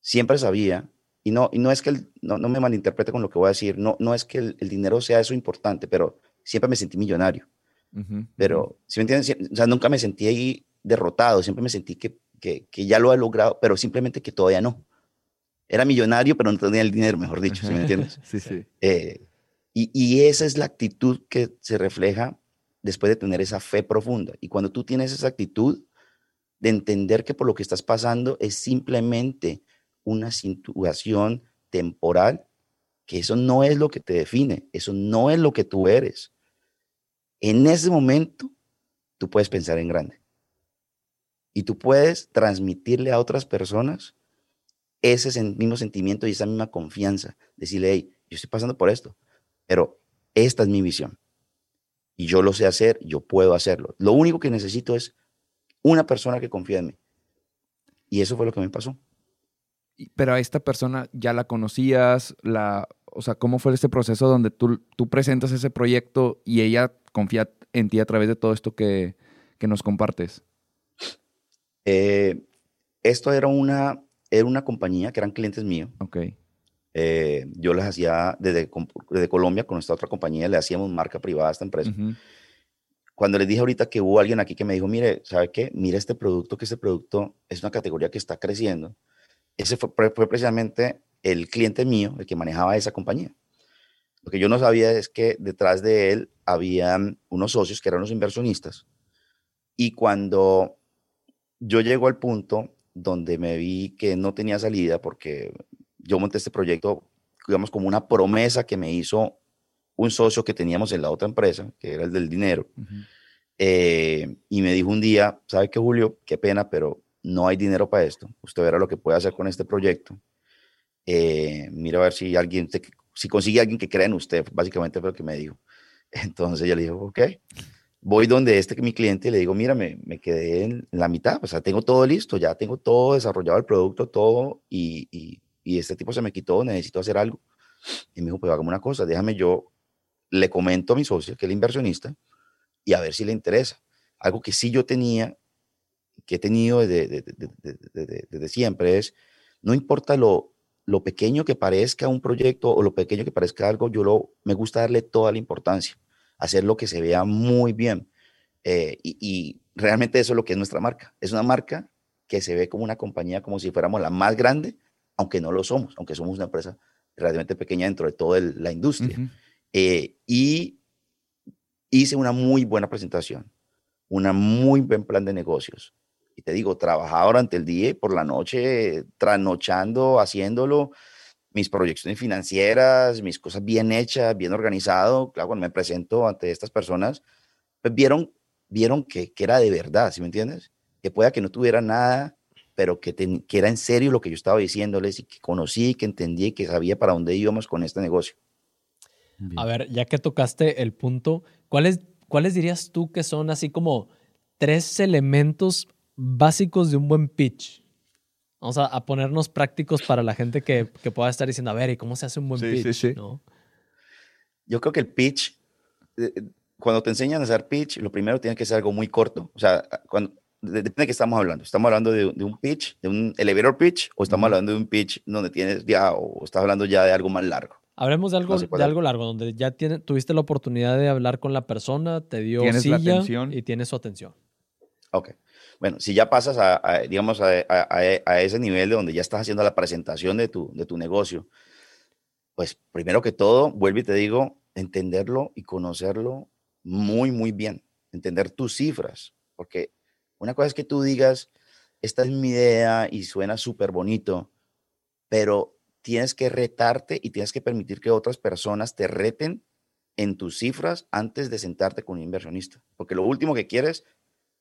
Siempre sabía, y no, y no es que, no, no, me malinterprete con lo que voy a decir, no, no es que el, dinero sea eso importante, pero siempre me sentí millonario. Pero, si me entiendes? O sea, nunca me sentí ahí derrotado, siempre me sentí que, que, que, ya lo he logrado, pero simplemente que todavía no. Era millonario, pero no tenía el dinero, mejor dicho, ¿sí me entiendes? sí, sí. Eh, y, y, esa es la actitud que se refleja después de tener esa fe profunda. Y cuando tú tienes esa actitud de entender que por lo que estás pasando es simplemente una situación temporal, que eso no es lo que te define, eso no es lo que tú eres. En ese momento, tú puedes pensar en grande. Y tú puedes transmitirle a otras personas ese mismo sentimiento y esa misma confianza. Decirle, hey, yo estoy pasando por esto, pero esta es mi visión y yo lo sé hacer, yo puedo hacerlo. Lo único que necesito es una persona que confíe en mí. Y eso fue lo que me pasó. Pero a esta persona ya la conocías, la, o sea, ¿cómo fue este proceso donde tú, tú presentas ese proyecto y ella confía en ti a través de todo esto que, que nos compartes? Eh, esto era una, era una compañía que eran clientes míos. Ok. Eh, yo les hacía desde, desde, Colombia con esta otra compañía, le hacíamos marca privada a esta empresa. Cuando les dije ahorita que hubo alguien aquí que me dijo, mire, ¿sabe qué? Mire este producto, que este producto es una categoría que está creciendo. Ese fue, fue precisamente el cliente mío, el que manejaba esa compañía. Lo que yo no sabía es que detrás de él habían unos socios que eran los inversionistas. Y cuando yo llego al punto donde me vi que no tenía salida porque yo monté este proyecto, digamos, como una promesa que me hizo un socio que teníamos en la otra empresa, que era el del dinero. Eh, y me dijo un día, ¿sabe qué, Julio? Qué pena, pero no hay dinero para esto. Usted verá lo que puede hacer con este proyecto. Eh, mira a ver si alguien, si consigue alguien que crea en usted, básicamente fue lo que me dijo. Entonces yo le dije, ok, voy donde este mi cliente y le digo, mira, me, me, quedé en la mitad, o sea, tengo todo listo, ya tengo todo desarrollado el producto, todo, y, y, y este tipo se me quitó, necesito hacer algo. Y me dijo, pues hagamos una cosa, déjame yo, le comento a mi socio, que es el inversionista, y a ver si le interesa. Algo que sí yo tenía, que he tenido desde, desde, desde siempre, es, no importa lo, lo pequeño que parezca un proyecto o lo pequeño que parezca algo, yo lo, me gusta darle toda la importancia, hacer lo que se vea muy bien. Eh, y, realmente eso es lo que es nuestra marca. Es una marca que se ve como una compañía, como si fuéramos la más grande, aunque no lo somos, aunque somos una empresa relativamente pequeña dentro de toda la industria. Eh, y hice una muy buena presentación, una muy buen plan de negocios y te digo, trabajaba durante el día y por la noche, trasnochando, haciéndolo, mis proyecciones financieras, mis cosas bien hechas, bien organizado. Claro, cuando me presento ante estas personas, pues vieron, vieron que, que era de verdad, ¿sí me entiendes? Que pueda que no tuviera nada, pero que, que era en serio lo que yo estaba diciéndoles y que conocí, que entendí y que sabía para dónde íbamos con este negocio. A ver, ya que tocaste el punto, ¿cuáles, ¿cuáles dirías tú que son así como tres elementos básicos de un buen pitch. Vamos a, ponernos prácticos para la gente que, pueda estar diciendo, a ver, ¿y cómo se hace un buen pitch? Yo creo que el pitch, eh, cuando te enseñan a hacer pitch, lo primero tiene que ser algo muy corto. O sea, cuando, depende de qué estamos hablando. ¿Estamos hablando de, un pitch, de un elevator pitch, o estamos hablando de un pitch donde tienes ya, o estás hablando ya de algo más largo? Hablemos de algo, de algo largo, donde ya tiene, tuviste la oportunidad de hablar con la persona, te dio silla y tienes su atención. Ok. Bueno, si ya pasas a, digamos, a, ese nivel de donde ya estás haciendo la presentación de tu, de tu negocio, pues primero que todo, vuelvo y te digo, entenderlo y conocerlo muy, muy bien, entender tus cifras, porque una cosa es que tú digas, esta es mi idea y suena súper bonito, pero tienes que retarte y tienes que permitir que otras personas te reten en tus cifras antes de sentarte con un inversionista, porque lo último que quieres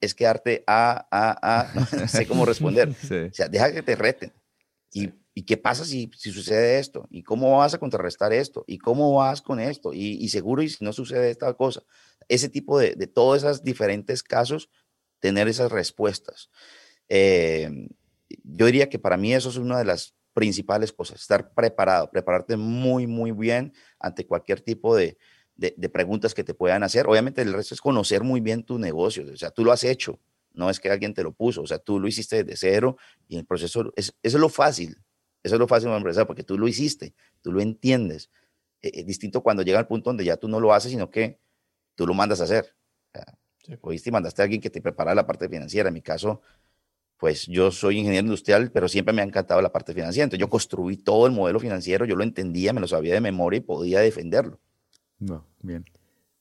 es quedarte a, a, a, no sé cómo responder. O sea, deja que te reten. Y, y qué pasa si, si, sucede esto? ¿Y cómo vas a contrarrestar esto? ¿Y cómo vas con esto? Y, y seguro, y si no sucede esta cosa. Ese tipo de, de todos esos diferentes casos, tener esas respuestas. Eh, yo diría que para mí eso es una de las principales cosas, estar preparado, prepararte muy, muy bien ante cualquier tipo de, de, preguntas que te puedan hacer. Obviamente el resto es conocer muy bien tu negocio, o sea, tú lo has hecho, no es que alguien te lo puso, o sea, tú lo hiciste desde cero y el proceso, es, eso es lo fácil, eso es lo fácil de empresa porque tú lo hiciste, tú lo entiendes. Eh, es distinto cuando llega al punto donde ya tú no lo haces, sino que tú lo mandas a hacer. O sea, y mandaste a alguien que te prepara la parte financiera. En mi caso, pues yo soy ingeniero industrial, pero siempre me ha encantado la parte financiera. Entonces yo construí todo el modelo financiero, yo lo entendía, me lo sabía de memoria y podía defenderlo. No, bien.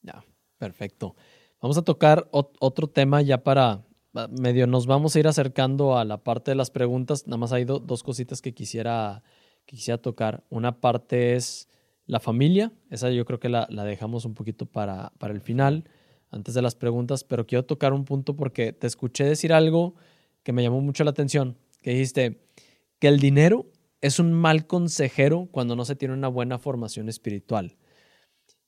Ya, perfecto. Vamos a tocar otro tema ya para medio nos vamos a ir acercando a la parte de las preguntas. Nada más hay dos cositas que quisiera, quisiera tocar. Una parte es la familia. Esa yo creo que la, la dejamos un poquito para, para el final, antes de las preguntas, pero quiero tocar un punto porque te escuché decir algo que me llamó mucho la atención, que dijiste que el dinero es un mal consejero cuando no se tiene una buena formación espiritual.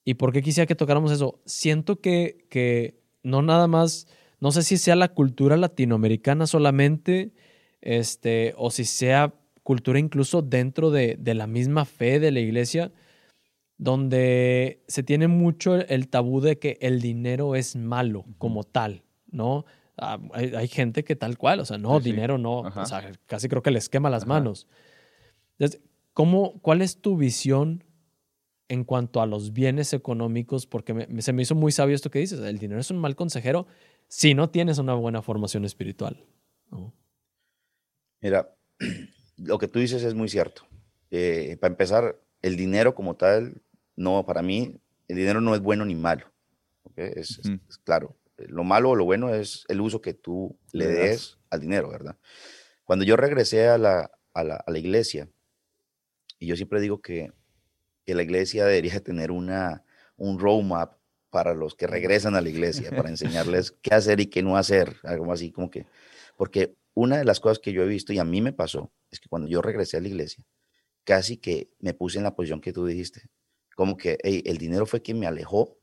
¿Y por qué quisiera que tocáramos eso? Siento que, que no nada más, no sé si sea la cultura latinoamericana solamente, este, o si sea cultura incluso dentro de, de la misma fe de la iglesia, donde se tiene mucho el tabú de que el dinero es malo como tal, ¿no? Ah, hay, gente que tal cual, o sea, no, dinero no, o sea, casi creo que les quema las manos. Entonces, ¿cómo, ¿cuál es tu visión en cuanto a los bienes económicos, porque se me hizo muy sabio esto que dices, el dinero es un mal consejero si no tienes una buena formación espiritual. Mira, lo que tú dices es muy cierto. Eh, para empezar, el dinero como tal no, para mí el dinero no es bueno ni malo. Es, claro, lo malo o lo bueno es el uso que tú le des al dinero, ¿verdad? Cuando yo regresé a la, a la, a la iglesia, y yo siempre digo que, que la iglesia debería tener una, un roadmap para los que regresan a la iglesia, para enseñarles qué hacer y qué no hacer, algo así como que, porque una de las cosas que yo he visto y a mí me pasó es que cuando yo regresé a la iglesia, casi que me puse en la posición que tú dijiste, como que el dinero fue quien me alejó,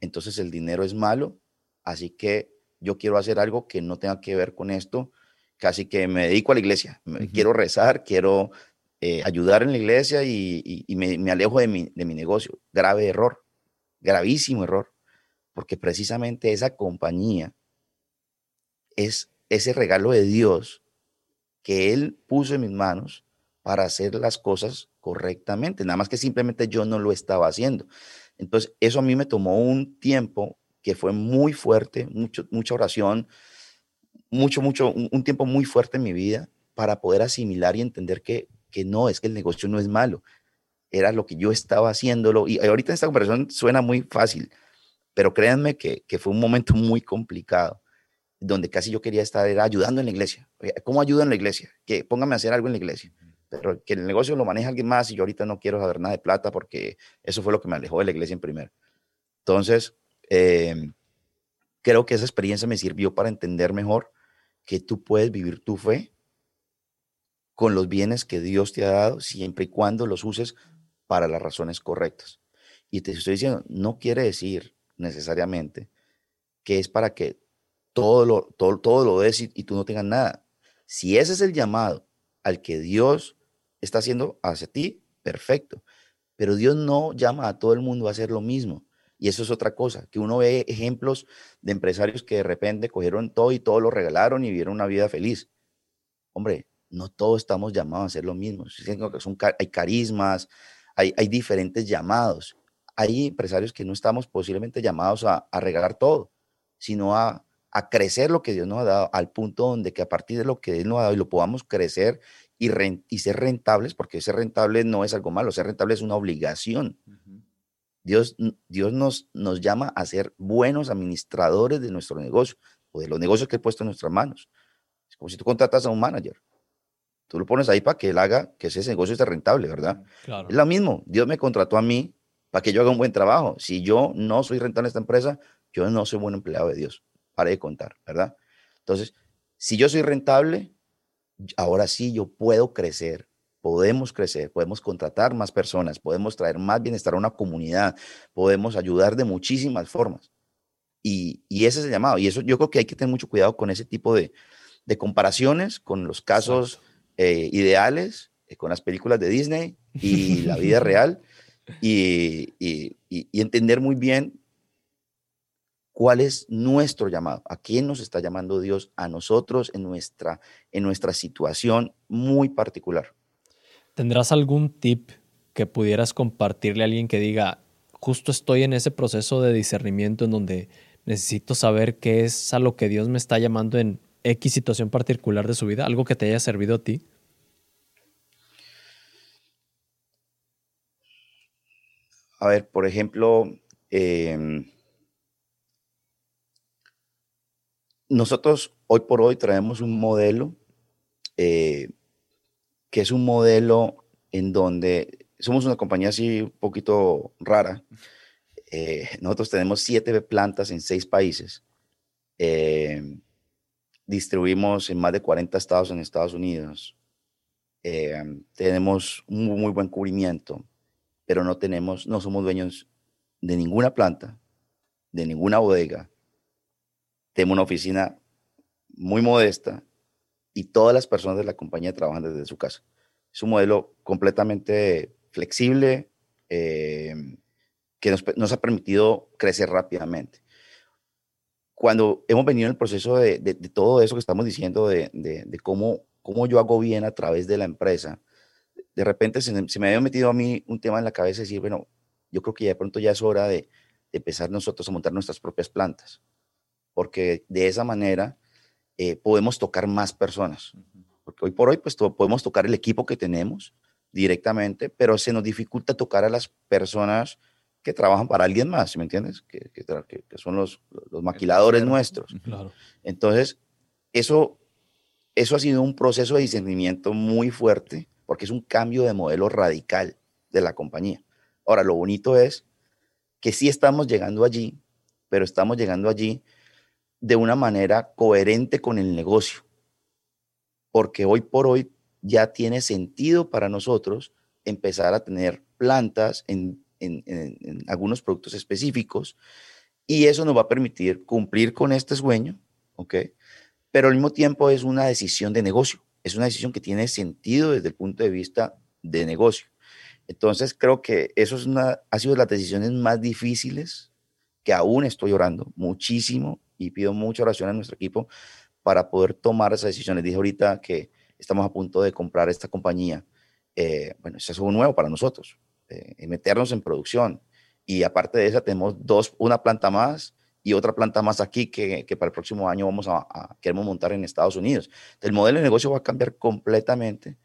entonces el dinero es malo, así que yo quiero hacer algo que no tenga que ver con esto, casi que me dedico a la iglesia, quiero rezar, quiero eh, ayudar en la iglesia y, me, alejo de mi, de mi negocio. Grave error, gravísimo error, porque precisamente esa compañía es ese regalo de Dios que Él puso en mis manos para hacer las cosas correctamente, nada más que simplemente yo no lo estaba haciendo. Entonces, eso a mí me tomó un tiempo que fue muy fuerte, mucho, mucha oración, mucho, mucho, un, tiempo muy fuerte en mi vida para poder asimilar y entender que, que no, es que el negocio no es malo, era lo que yo estaba haciéndolo. Y ahorita en esta conversación suena muy fácil, pero créanme que, que fue un momento muy complicado donde casi yo quería estar ayudando en la iglesia. ¿Cómo ayudo en la iglesia? Que póngame a hacer algo en la iglesia. Que el negocio lo maneja alguien más y yo ahorita no quiero saber nada de plata porque eso fue lo que me alejó de la iglesia en primero. Entonces, em, creo que esa experiencia me sirvió para entender mejor que tú puedes vivir tu fe con los bienes que Dios te ha dado siempre y cuando los uses para las razones correctas. Y te estoy diciendo, no quiere decir necesariamente que es para que todo lo, todo, todo lo des y, tú no tengas nada. Si ese es el llamado al que Dios está haciendo hacia ti, perfecto. Pero Dios no llama a todo el mundo a hacer lo mismo. Y eso es otra cosa, que uno ve ejemplos de empresarios que de repente cogieron todo y todo lo regalaron y vivieron una vida feliz. Hombre, no todos estamos llamados a hacer lo mismo. Son, hay carismas, hay, hay diferentes llamados. Hay empresarios que no estamos posiblemente llamados a, a regalar todo, sino a a crecer lo que Dios nos ha dado al punto donde que a partir de lo que Él nos ha dado y lo podamos crecer y, y ser rentables, porque ser rentable no es algo malo, ser rentable es una obligación. Dios, Dios nos, nos llama a ser buenos administradores de nuestro negocio o de los negocios que he puesto en nuestras manos. Es como si tú contratas a un manager. Tú lo pones ahí para que él haga que ese negocio esté rentable, ¿verdad? Es lo mismo. Dios me contrató a mí para que yo haga un buen trabajo. Si yo no soy rentable en esta empresa, yo no soy buen empleado de Dios para de contar, ¿verdad? Entonces, si yo soy rentable, ahora sí yo puedo crecer, podemos crecer, podemos contratar más personas, podemos traer más bienestar a una comunidad, podemos ayudar de muchísimas formas. Y, ese es el llamado. Y eso yo creo que hay que tener mucho cuidado con ese tipo de, comparaciones, con los casos eh, ideales, eh, con las películas de Disney y la vida real, y, y entender muy bien cuál es nuestro llamado, a quién nos está llamando Dios, a nosotros en nuestra, en nuestra situación muy particular. ¿Tendrás algún tip que pudieras compartirle a alguien que diga, justo estoy en ese proceso de discernimiento en donde necesito saber qué es a lo que Dios me está llamando en X situación particular de su vida, algo que te haya servido a ti? A ver, por ejemplo, eh, nosotros hoy por hoy traemos un modelo eh, que es un modelo en donde somos una compañía así un poquito rara. Eh, nosotros tenemos siete plantas en seis países. Eh, distribuimos en más de 40 estados en Estados Unidos. tenemos un muy buen cubrimiento, pero no tenemos, no somos dueños de ninguna planta, de ninguna bodega, tenemos una oficina muy modesta y todas las personas de la compañía trabajan desde su casa. Es un modelo completamente flexible eh, que nos, ha permitido crecer rápidamente. Cuando hemos venido en el proceso de, todo eso que estamos diciendo, de, cómo, cómo yo hago bien a través de la empresa, de repente se, me había metido a mí un tema en la cabeza y decir, bueno, yo creo que ya de pronto ya es hora de empezar nosotros a montar nuestras propias plantas porque de esa manera eh, podemos tocar más personas. Porque hoy por hoy, pues podemos tocar el equipo que tenemos directamente, pero se nos dificulta tocar a las personas que trabajan para alguien más, ¿me entiendes? Que, que, que son los, los maquiladores nuestros. Claro. Entonces, eso, eso ha sido un proceso de discernimiento muy fuerte porque es un cambio de modelo radical de la compañía. Ahora, lo bonito es que sí estamos llegando allí, pero estamos llegando allí de una manera coherente con el negocio, porque hoy por hoy ya tiene sentido para nosotros empezar a tener plantas en, algunos productos específicos y eso nos va a permitir cumplir con este sueño, ¿ok? Pero al mismo tiempo es una decisión de negocio, es una decisión que tiene sentido desde el punto de vista de negocio. Entonces creo que eso es una, ha sido de las decisiones más difíciles que aún estoy orando muchísimo y pido mucha oración a nuestro equipo para poder tomar esas decisiones. Dije ahorita que estamos a punto de comprar esta compañía. Eh, bueno, eso es algo nuevo para nosotros, eh, meternos en producción. Y aparte de esa, tenemos dos, una planta más y otra planta más aquí que, que para el próximo año vamos a, queremos montar en Estados Unidos. El modelo de negocio va a cambiar completamente.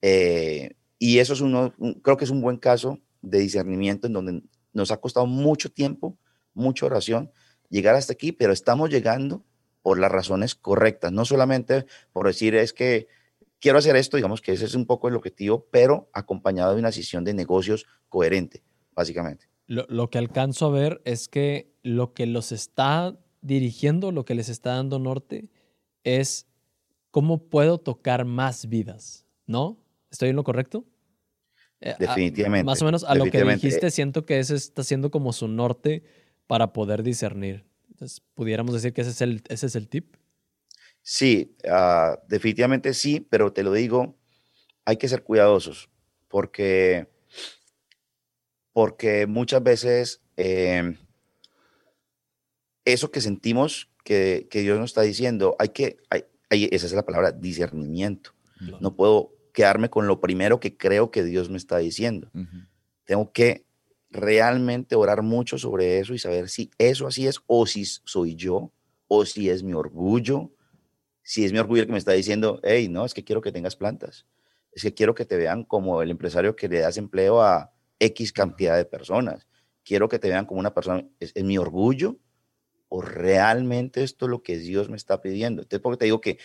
Eh, y eso es uno, creo que es un buen caso de discernimiento en donde nos ha costado mucho tiempo, mucha oración, llegar hasta aquí, pero estamos llegando por las razones correctas, no solamente por decir es que quiero hacer esto, digamos que ese es un poco el objetivo, pero acompañado de una decisión de negocios coherente, básicamente. Lo, lo que alcanzo a ver es que lo que los está dirigiendo, lo que les está dando norte, es cómo puedo tocar más vidas, ¿no? ¿Estoy en lo correcto? Eh, definitivamente. más o menos a lo que dijiste, siento que ese está siendo como su norte para poder discernir. Entonces, pudiéramos decir que ese es el, ese es el tip. Sí, ah, definitivamente sí, pero te lo digo, hay que ser cuidadosos porque, porque muchas veces em, eso que sentimos que, que, Dios nos está diciendo, hay que, hay, esa es la palabra, discernimiento. No puedo quedarme con lo primero que creo que Dios me está diciendo. Tengo que realmente orar mucho sobre eso y saber si eso así es o si soy yo o si es mi orgullo. Si es mi orgullo el que me está diciendo, hey, no, es que quiero que tengas plantas. Es que quiero que te vean como el empresario que le das empleo a X cantidad de personas. Quiero que te vean como una persona. ¿Es, mi orgullo? ¿O realmente esto es lo que Dios me está pidiendo? Entonces, porque te digo que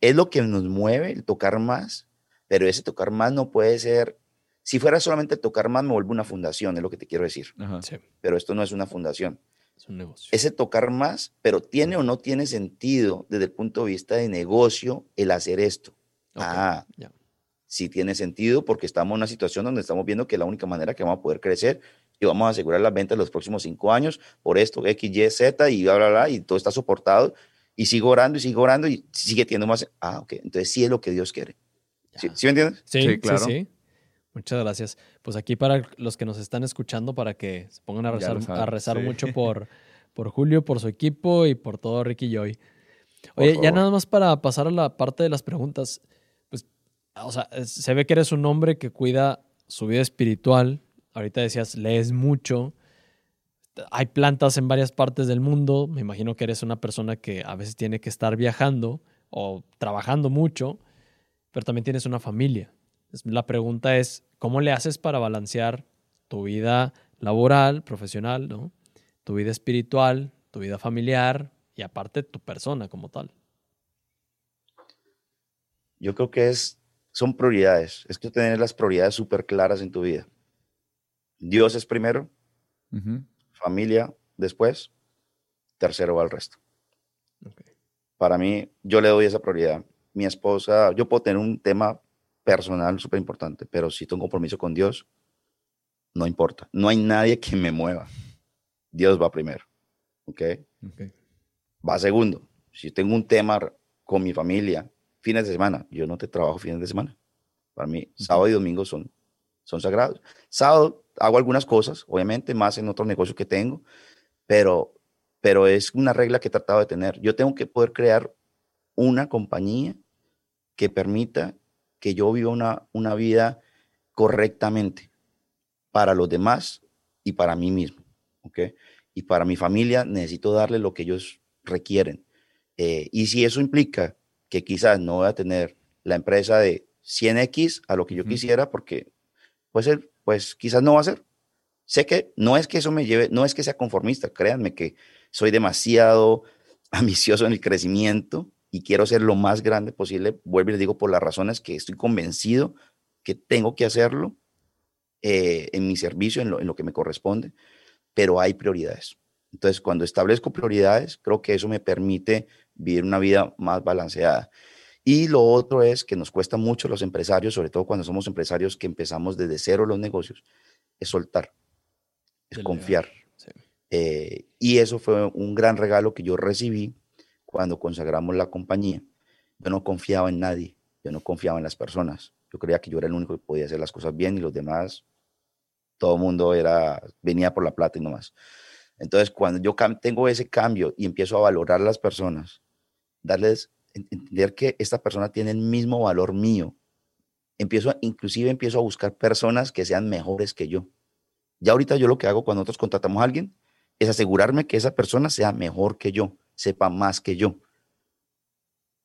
es lo que nos mueve el tocar más pero ese tocar más no puede ser, si fuera solamente tocar más, me vuelve una fundación, es lo que te quiero decir. Pero esto no es una fundación. Es un negocio. Ese tocar más, pero tiene o no tiene sentido desde el punto de vista de negocio el hacer esto. Ah, sí tiene sentido porque estamos en una situación donde estamos viendo que la única manera que vamos a poder crecer y vamos a asegurar las ventas los próximos cinco años por esto, X, Y, Z y bla, bla, bla, y todo está soportado y sigo orando y sigo orando y sigue teniendo más. Ah, ok, entonces sí es lo que Dios quiere. ¿Sí, me entiendes? Sí, claro. Sí, Muchas gracias. Pues aquí para los que nos están escuchando, para que se pongan a rezar, a rezar mucho por, por Julio, por su equipo y por todo Ricky Joy. Oye, ya nada más para pasar a la parte de las preguntas. Pues, o sea, se ve que eres un hombre que cuida su vida espiritual. Ahorita decías, lees mucho. Hay plantas en varias partes del mundo. Me imagino que eres una persona que a veces tiene que estar viajando o trabajando mucho pero también tienes una familia. La pregunta es, ¿cómo le haces para balancear tu vida laboral, profesional, ¿no? tu vida espiritual, tu vida familiar y aparte tu persona como tal? Yo creo que es, son prioridades. Es que tener las prioridades súper claras en tu vida. Dios es primero, familia después, tercero va el resto. Para mí, yo le doy esa prioridad mi esposa, yo puedo tener un tema personal súper importante, pero si tengo un compromiso con Dios, no importa. No hay nadie que me mueva. Dios va primero. ¿Ok? okay. Va segundo. Si tengo un tema con mi familia, fines de semana, yo no te trabajo fines de semana. Para mí, sábado y domingo son, son sagrados. Sábado hago algunas cosas, obviamente, más en otros negocios que tengo, pero, pero es una regla que he tratado de tener. Yo tengo que poder crear una compañía que permita que yo viva una, una vida correctamente para los demás y para mí mismo. ¿ok? Y para mi familia necesito darle lo que ellos requieren. Eh, y si eso implica que quizás no voy a tener la empresa de 100X a lo que yo quisiera, porque pues, pues quizás no va a ser, Sé que no es que eso me lleve, no es que sea conformista, créanme que soy demasiado ambicioso en el crecimiento y quiero ser lo más grande posible. Vuelvo y les digo por las razones que estoy convencido que tengo que hacerlo eh, en mi servicio, en lo, en lo que me corresponde, pero hay prioridades. Entonces, cuando establezco prioridades, creo que eso me permite vivir una vida más balanceada. Y lo otro es que nos cuesta mucho los empresarios, sobre todo cuando somos empresarios que empezamos desde cero los negocios, es soltar, es confiar. Eh, y eso fue un gran regalo que yo recibí cuando consagramos la compañía. Yo no confiaba en nadie, yo no confiaba en las personas. Yo creía que yo era el único que podía hacer las cosas bien y los demás, todo el mundo era, venía por la plata y no más. Entonces, cuando yo tengo ese cambio y empiezo a valorar a las personas, darles, entender que esta persona tiene el mismo valor mío, empiezo, inclusive empiezo a buscar personas que sean mejores que yo. Ya ahorita yo lo que hago cuando nosotros contratamos a alguien es asegurarme que esa persona sea mejor que yo, sepa más que yo.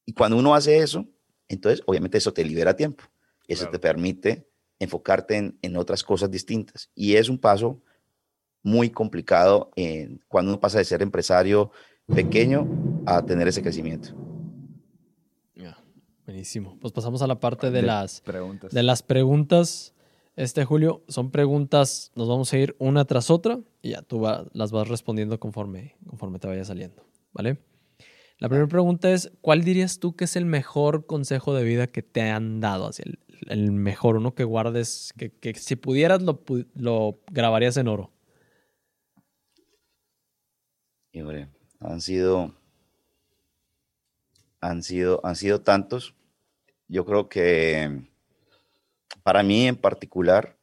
Y cuando uno hace eso, entonces obviamente eso te libera tiempo. Eso te permite enfocarte en, en, otras cosas distintas. Y es un paso muy complicado en, cuando uno pasa de ser empresario pequeño a tener ese crecimiento. buenísimo. Pues pasamos a la parte de, las preguntas. De las preguntas. Este, Julio, son preguntas, nos vamos a ir una tras otra y ya tú las vas respondiendo conforme, conforme te vaya saliendo, ¿vale? La primera pregunta es, ¿cuál dirías tú que es el mejor consejo de vida que te han dado? Así, el, el mejor, uno que guardes, que, que si pudieras lo, lo grabarías en oro. han sido, han sido, han sido tantos. Yo creo que para mí en particular,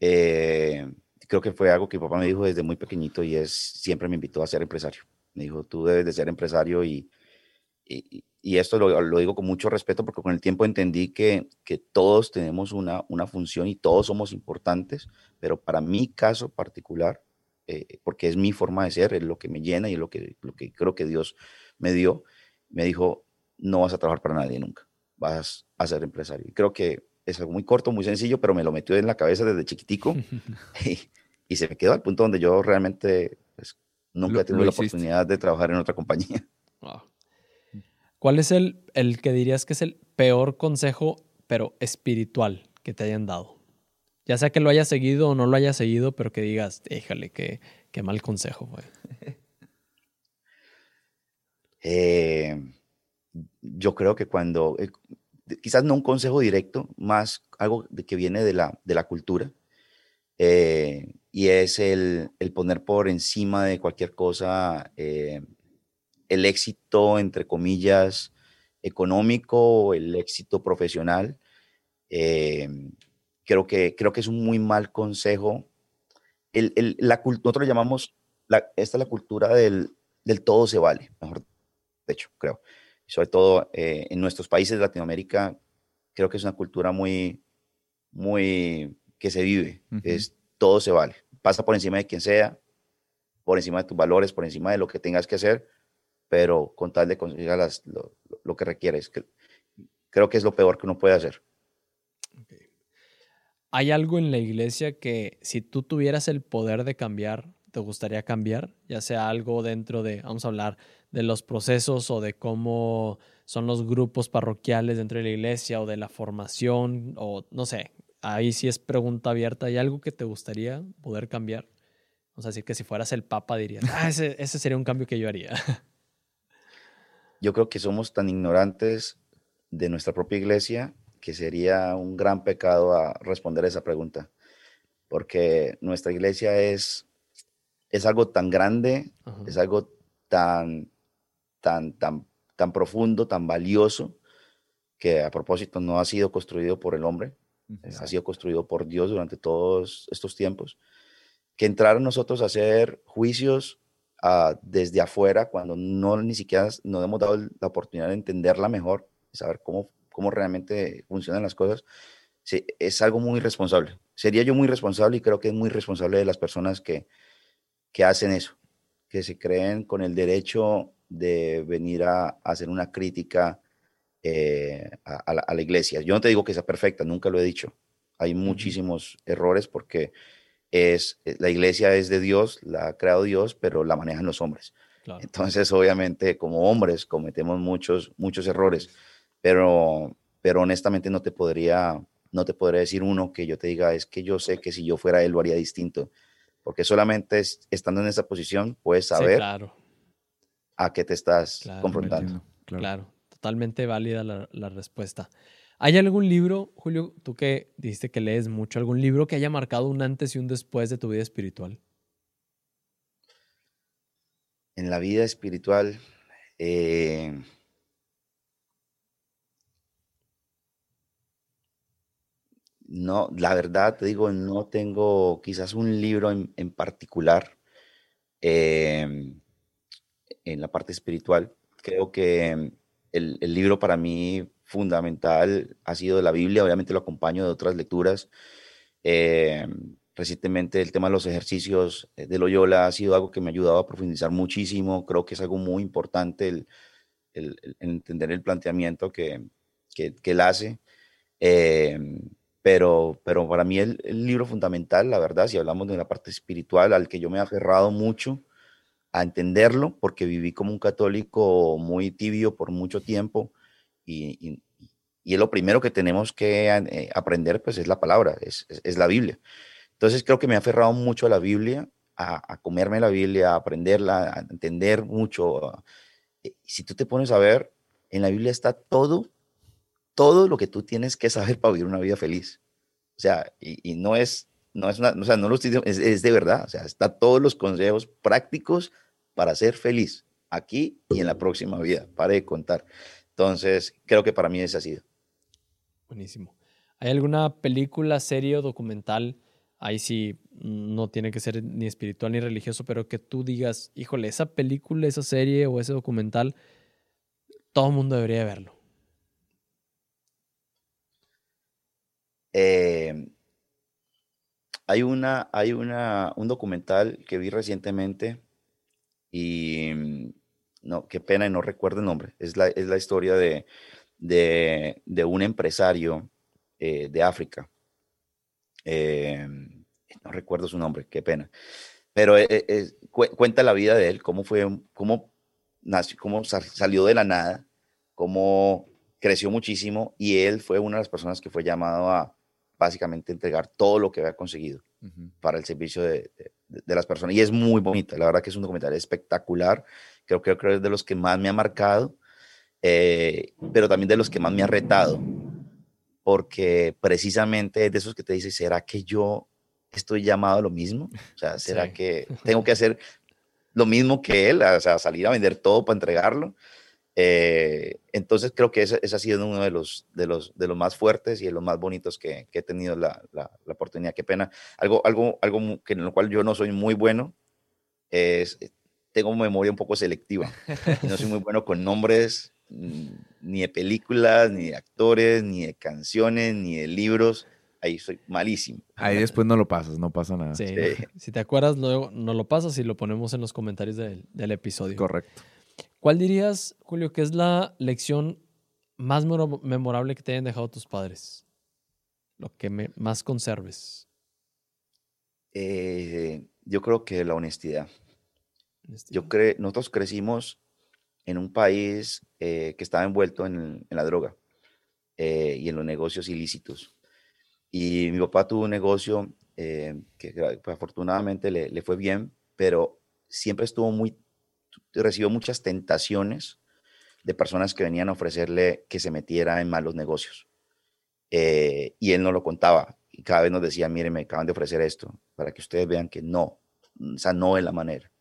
eh, creo que fue algo que mi papá me dijo desde muy pequeñito y es, siempre me invitó a ser empresario. Me dijo, tú debes de ser empresario y, y, y esto lo, lo, digo con mucho respeto porque con el tiempo entendí que, que todos tenemos una, una función y todos somos importantes, pero para mi caso particular, eh, porque es mi forma de ser, es lo que me llena y es lo que, lo que creo que Dios me dio, me dijo, no vas a trabajar para nadie nunca, vas a ser empresario. Y creo que es algo muy corto, muy sencillo, pero me lo metió en la cabeza desde chiquitico y, se me quedó al punto donde yo realmente pues, nunca he tenido la oportunidad de trabajar en otra compañía. ¿Cuál es el, el que dirías que es el peor consejo, pero espiritual, que te hayan dado? Ya sea que lo haya seguido o no lo haya seguido, pero que digas, déjale, qué, qué mal consejo fue. Eh, yo creo que cuando, eh, quizás no un consejo directo, más algo de que viene de la, de la cultura, eh, y es el, el, poner por encima de cualquier cosa el éxito, entre comillas, económico, el éxito profesional creo que, creo que es un muy mal consejo. El, el, la, nosotros llamamos, la, esta es la cultura del, del, todo se vale, mejor de hecho, creo. Sobre todo eh, en nuestros países de Latinoamérica, creo que es una cultura muy, muy que se vive. Es todo se vale. Pasa por encima de quien sea, por encima de tus valores, por encima de lo que tengas que hacer, pero con tal de conseguir lo, que requieres. Creo que es lo peor que uno puede hacer. ¿Hay algo en la iglesia que si tú tuvieras el poder de cambiar, te gustaría cambiar? Ya sea algo dentro de, vamos a hablar de los procesos o de cómo son los grupos parroquiales dentro de la iglesia o de la formación o no sé. Ahí sí es pregunta abierta. ¿Hay algo que te gustaría poder cambiar? Vamos a decir que si fueras el Papa dirías, ah, ese, ese sería un cambio que yo haría. Yo creo que somos tan ignorantes de nuestra propia iglesia que sería un gran pecado a responder esa pregunta, porque nuestra iglesia es, es algo tan grande, es algo tan, tan, tan, tan profundo, tan valioso, que a propósito no ha sido construido por el hombre, ha sido construido por Dios durante todos estos tiempos, que entrar nosotros a hacer juicios uh, desde afuera cuando no ni siquiera nos hemos dado la oportunidad de entenderla mejor, saber cómo cómo realmente funcionan las cosas, es algo muy responsable. Sería yo muy responsable y creo que es muy responsable de las personas que, que hacen eso, que se creen con el derecho de venir a, hacer una crítica eh, a, la, iglesia. Yo no te digo que sea perfecta, nunca lo he dicho. Hay muchísimos errores porque es, eh, la iglesia es de Dios, la ha creado Dios, pero la manejan los hombres. Entonces, obviamente, como hombres cometemos muchos, muchos errores, pero, pero honestamente no te podría, no te podría decir uno que yo te diga, es que yo sé que si yo fuera él lo haría distinto, porque solamente estando en esa posición puedes saber a qué te estás confrontando. Claro. Totalmente válida la, respuesta. ¿Hay algún libro, Julio, tú que dijiste que lees mucho, algún libro que haya marcado un antes y un después de tu vida espiritual? En la vida espiritual, eh, no, la verdad te digo, no tengo quizás un libro en, particular em, en la parte espiritual. Creo que el, libro para mí fundamental ha sido la Biblia, obviamente lo acompaño de otras lecturas. Eh, recientemente el tema de los ejercicios eh, de Loyola ha sido algo que me ha ayudado a profundizar muchísimo, creo que es algo muy importante el, entender el planteamiento que, que, él hace. Eh, pero, pero para mí el, el, libro fundamental, la verdad, si hablamos de la parte espiritual, al que yo me he aferrado mucho a entenderlo, porque viví como un católico muy tibio por mucho tiempo, y, y, lo primero que tenemos que eh, aprender pues es la palabra, es, es, la Biblia. Entonces creo que me ha aferrado mucho a la Biblia, a, a comerme la Biblia, a aprenderla, a entender mucho. Eh, si tú te pones a ver, en la Biblia está todo, todo lo que tú tienes que saber para vivir una vida feliz. O sea, y, y no es, no es una, o sea, no lo estoy es, es de verdad. O sea, está todos los consejos prácticos para ser feliz aquí y en la próxima vida. Pare de contar. Entonces, creo que para mí ese ha sido. Buenísimo. ¿Hay alguna película, serie o documental? Ahí sí no tiene que ser ni espiritual ni religioso, pero que tú digas, híjole, esa película, esa serie o ese documental, todo el mundo debería verlo. Eh, hay una, hay una, un documental que vi recientemente y no, qué pena y no recuerdo el nombre, es la, es la historia de, de, un empresario eh, de África. Eh, no recuerdo su nombre, qué pena. Pero eh, cuenta la vida de él, cómo fue, cómo nació, cómo salió de la nada, cómo creció muchísimo y él fue una de las personas que fue llamado a básicamente entregar todo lo que había conseguido para el servicio de, de, las personas. Y es muy bonita, la verdad que es un documental espectacular creo, que es de los que más me ha marcado, eh, pero también de los que más me ha retado, porque precisamente es de esos que te dicen, ¿será que yo estoy llamado a lo mismo? O sea, ¿será que tengo que hacer lo mismo que él? O sea, salir a vender todo para entregarlo. Eh, entonces creo que ese, ha sido uno de los, de, los, de los más fuertes y de los más bonitos que, he tenido la, la, la, oportunidad. Qué pena. Algo, algo, algo que en lo cual yo no soy muy bueno es tengo memoria un poco selectiva. No soy muy bueno con nombres mm, ni de películas, ni de actores, ni de canciones, ni de libros. Ahí soy malísimo. Ahí después no lo pasas, no pasa nada. Sí. Si te acuerdas, luego no lo pasas y lo ponemos en los comentarios del, del episodio. Correcto. ¿Cuál dirías, Julio, que es la lección más memorable que te hayan dejado tus padres? Lo que más conserves. Eh, yo creo que la honestidad. Yo cre nosotros crecimos en un país eh, que estaba envuelto en, la droga eh, y en los negocios ilícitos. Y mi papá tuvo un negocio eh, que pues, afortunadamente le, le, fue bien, pero siempre estuvo muy, recibió muchas tentaciones de personas que venían a ofrecerle que se metiera en malos negocios. y él no lo contaba. Y cada vez nos decía, mire, me acaban de ofrecer esto, para que ustedes vean que no, o sea, no es la manera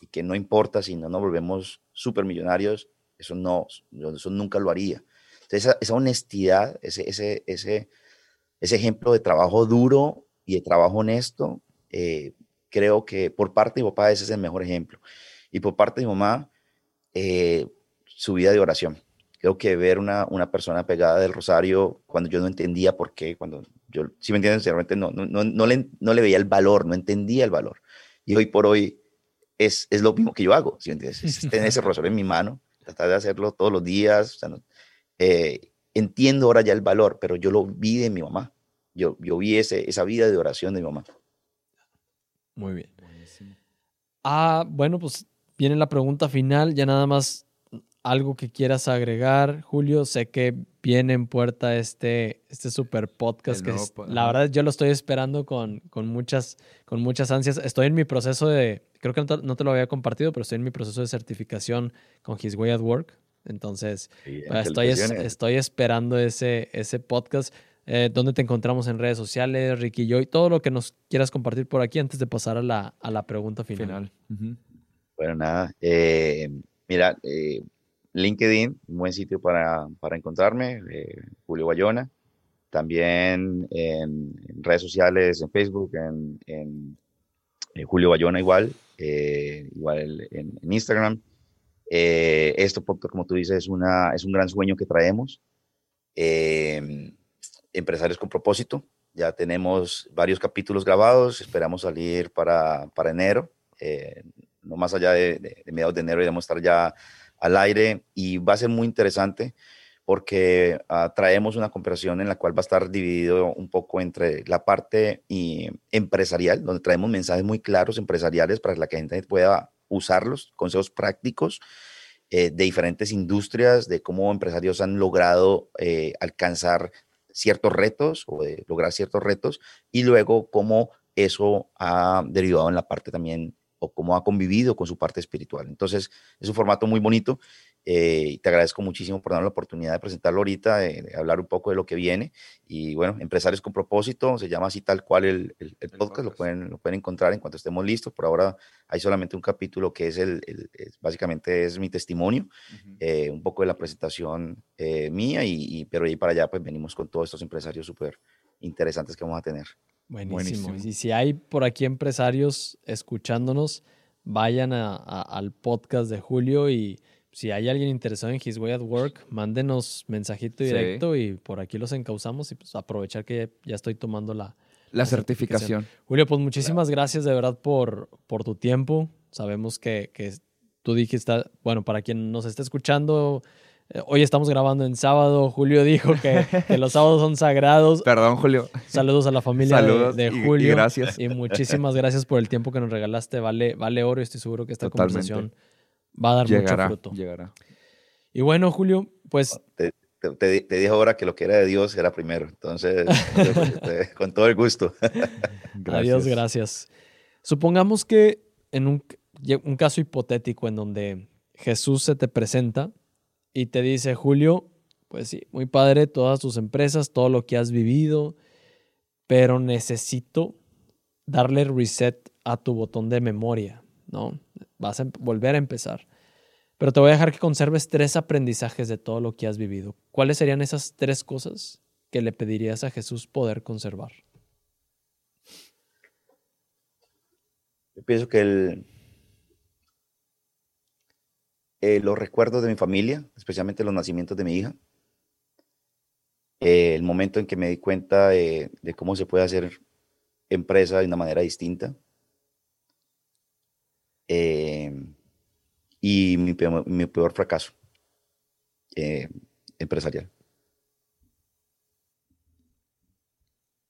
y que no importa si no nos volvemos supermillonarios, eso no, eso nunca lo haría. Entonces, esa, honestidad, ese, ese, ese, ese ejemplo de trabajo duro y de trabajo honesto, eh, creo que por parte de mi papá ese es el mejor ejemplo. Y por parte de mi mamá, eh, su vida de oración. Creo que ver una, una persona pegada del rosario cuando yo no entendía por qué, cuando yo, si me entienden, sinceramente no, no, no, no, le, no le veía el valor, no entendía el valor. Y hoy por hoy es, es lo mismo que yo hago, ¿sí entiendes? Es tener ese profesor en mi mano, tratar de hacerlo todos los días. Eh, entiendo ahora ya el valor, pero yo lo vi de mi mamá. Yo, yo vi ese, esa vida de oración de mi mamá. Muy bien. Ah, bueno, pues viene la pregunta final. Ya nada más algo que quieras agregar, Julio. Sé que viene en puerta este, este super podcast que la verdad yo lo estoy esperando con, con, muchas, con muchas ansias. Estoy en mi proceso de, creo que no te, lo había compartido, pero estoy en mi proceso de certificación con His Way at Work. Entonces, pues, estoy, estoy esperando ese, ese podcast. Eh, ¿Dónde te encontramos en redes sociales, Ricky y Todo lo que nos quieras compartir por aquí antes de pasar a la, a la pregunta final. Bueno, nada. Eh, mira, eh, LinkedIn, un buen sitio para, para encontrarme, Julio Bayona. También en, redes sociales, en Facebook, en, Julio Bayona igual, igual en, Instagram. esto, como tú dices, es, una, es un gran sueño que traemos. Eh, Empresarios con propósito. Ya tenemos varios capítulos grabados, esperamos salir para, para enero. Eh, no más allá de, mediados de enero, iremos a estar ya al aire. Y va a ser muy interesante porque ah, traemos una conversación en la cual va a estar dividido un poco entre la parte y, empresarial, donde traemos mensajes muy claros empresariales para que la gente pueda usarlos, consejos prácticos eh, de diferentes industrias, de cómo empresarios han logrado eh, alcanzar ciertos retos o de lograr ciertos retos y luego cómo eso ha derivado en la parte también o cómo ha convivido con su parte espiritual. Entonces, es un formato muy bonito eh, y te agradezco muchísimo por darme la oportunidad de presentarlo ahorita, de, hablar un poco de lo que viene. Y bueno, Empresarios con propósito, se llama así tal cual el, el, podcast, Lo, pueden, lo pueden encontrar en cuanto estemos listos. Por ahora hay solamente un capítulo que es el, básicamente es mi testimonio, eh, un poco de la presentación eh, mía, y, pero ahí para allá pues venimos con todos estos empresarios súper interesantes que vamos a tener. Buenísimo. Y si hay por aquí empresarios escuchándonos, vayan al podcast de Julio y si hay alguien interesado en His Way at Work, mándenos mensajito directo y por aquí los encauzamos y pues aprovechar que ya, estoy tomando la, la, certificación. Julio, pues muchísimas gracias de verdad por, por tu tiempo. Sabemos que, que tú dijiste, bueno, para quien nos esté escuchando, hoy estamos grabando en sábado. Julio dijo que, los sábados son sagrados. Perdón, Julio. Saludos a la familia de, Julio. Y, gracias. Y muchísimas gracias por el tiempo que nos regalaste. Vale, vale oro y estoy seguro que esta conversación va a dar mucho fruto. Llegará. Y bueno, Julio, pues... Te, te, dije ahora que lo que era de Dios era primero. Entonces, con todo el gusto. Adiós, gracias. Supongamos que en un, un caso hipotético en donde Jesús se te presenta y te dice, Julio, pues sí, muy padre todas tus empresas, todo lo que has vivido, pero necesito darle reset a tu botón de memoria, ¿no? Vas a volver a empezar. Pero te voy a dejar que conserves tres aprendizajes de todo lo que has vivido. ¿Cuáles serían esas tres cosas que le pedirías a Jesús poder conservar? Yo pienso que el, eh, los recuerdos de mi familia, especialmente los nacimientos de mi hija, eh, el momento en que me di cuenta de, cómo se puede hacer empresa de una manera distinta, eh, y mi peor, fracaso empresarial.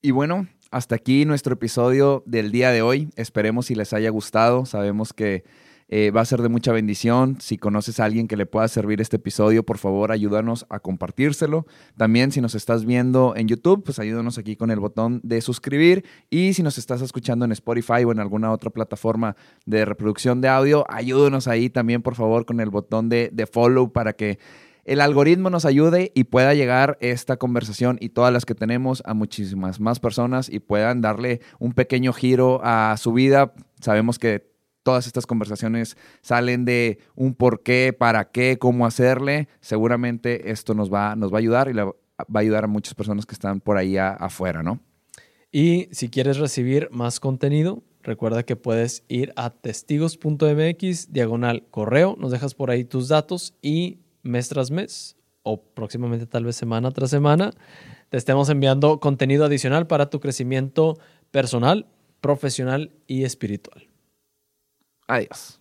Y bueno, hasta aquí nuestro episodio del día de hoy. Esperemos si les haya gustado. Sabemos que eh, va a ser de mucha bendición. Si conoces a alguien que le pueda servir este episodio, por favor, ayúdanos a compartírselo. También, si nos estás viendo en YouTube, pues ayúdanos aquí con el botón de suscribir. Y si nos estás escuchando en Spotify o en alguna otra plataforma de reproducción de audio, ayúdanos ahí también, por favor, con el botón de, de follow para que el algoritmo nos ayude y pueda llegar esta conversación y todas las que tenemos a muchísimas más personas y puedan darle un pequeño giro a su vida. Sabemos que todas estas conversaciones salen de un por qué, para qué, cómo hacerle, seguramente esto nos va, nos va a ayudar y va a ayudar a muchas personas que están por ahí afuera, ¿no? Y si quieres recibir más contenido, recuerda que puedes ir a testigos.mx, diagonal correo, nos dejas por ahí tus datos y mes tras mes o próximamente tal vez semana tras semana, te estemos enviando contenido adicional para tu crecimiento personal, profesional y espiritual. Adiós.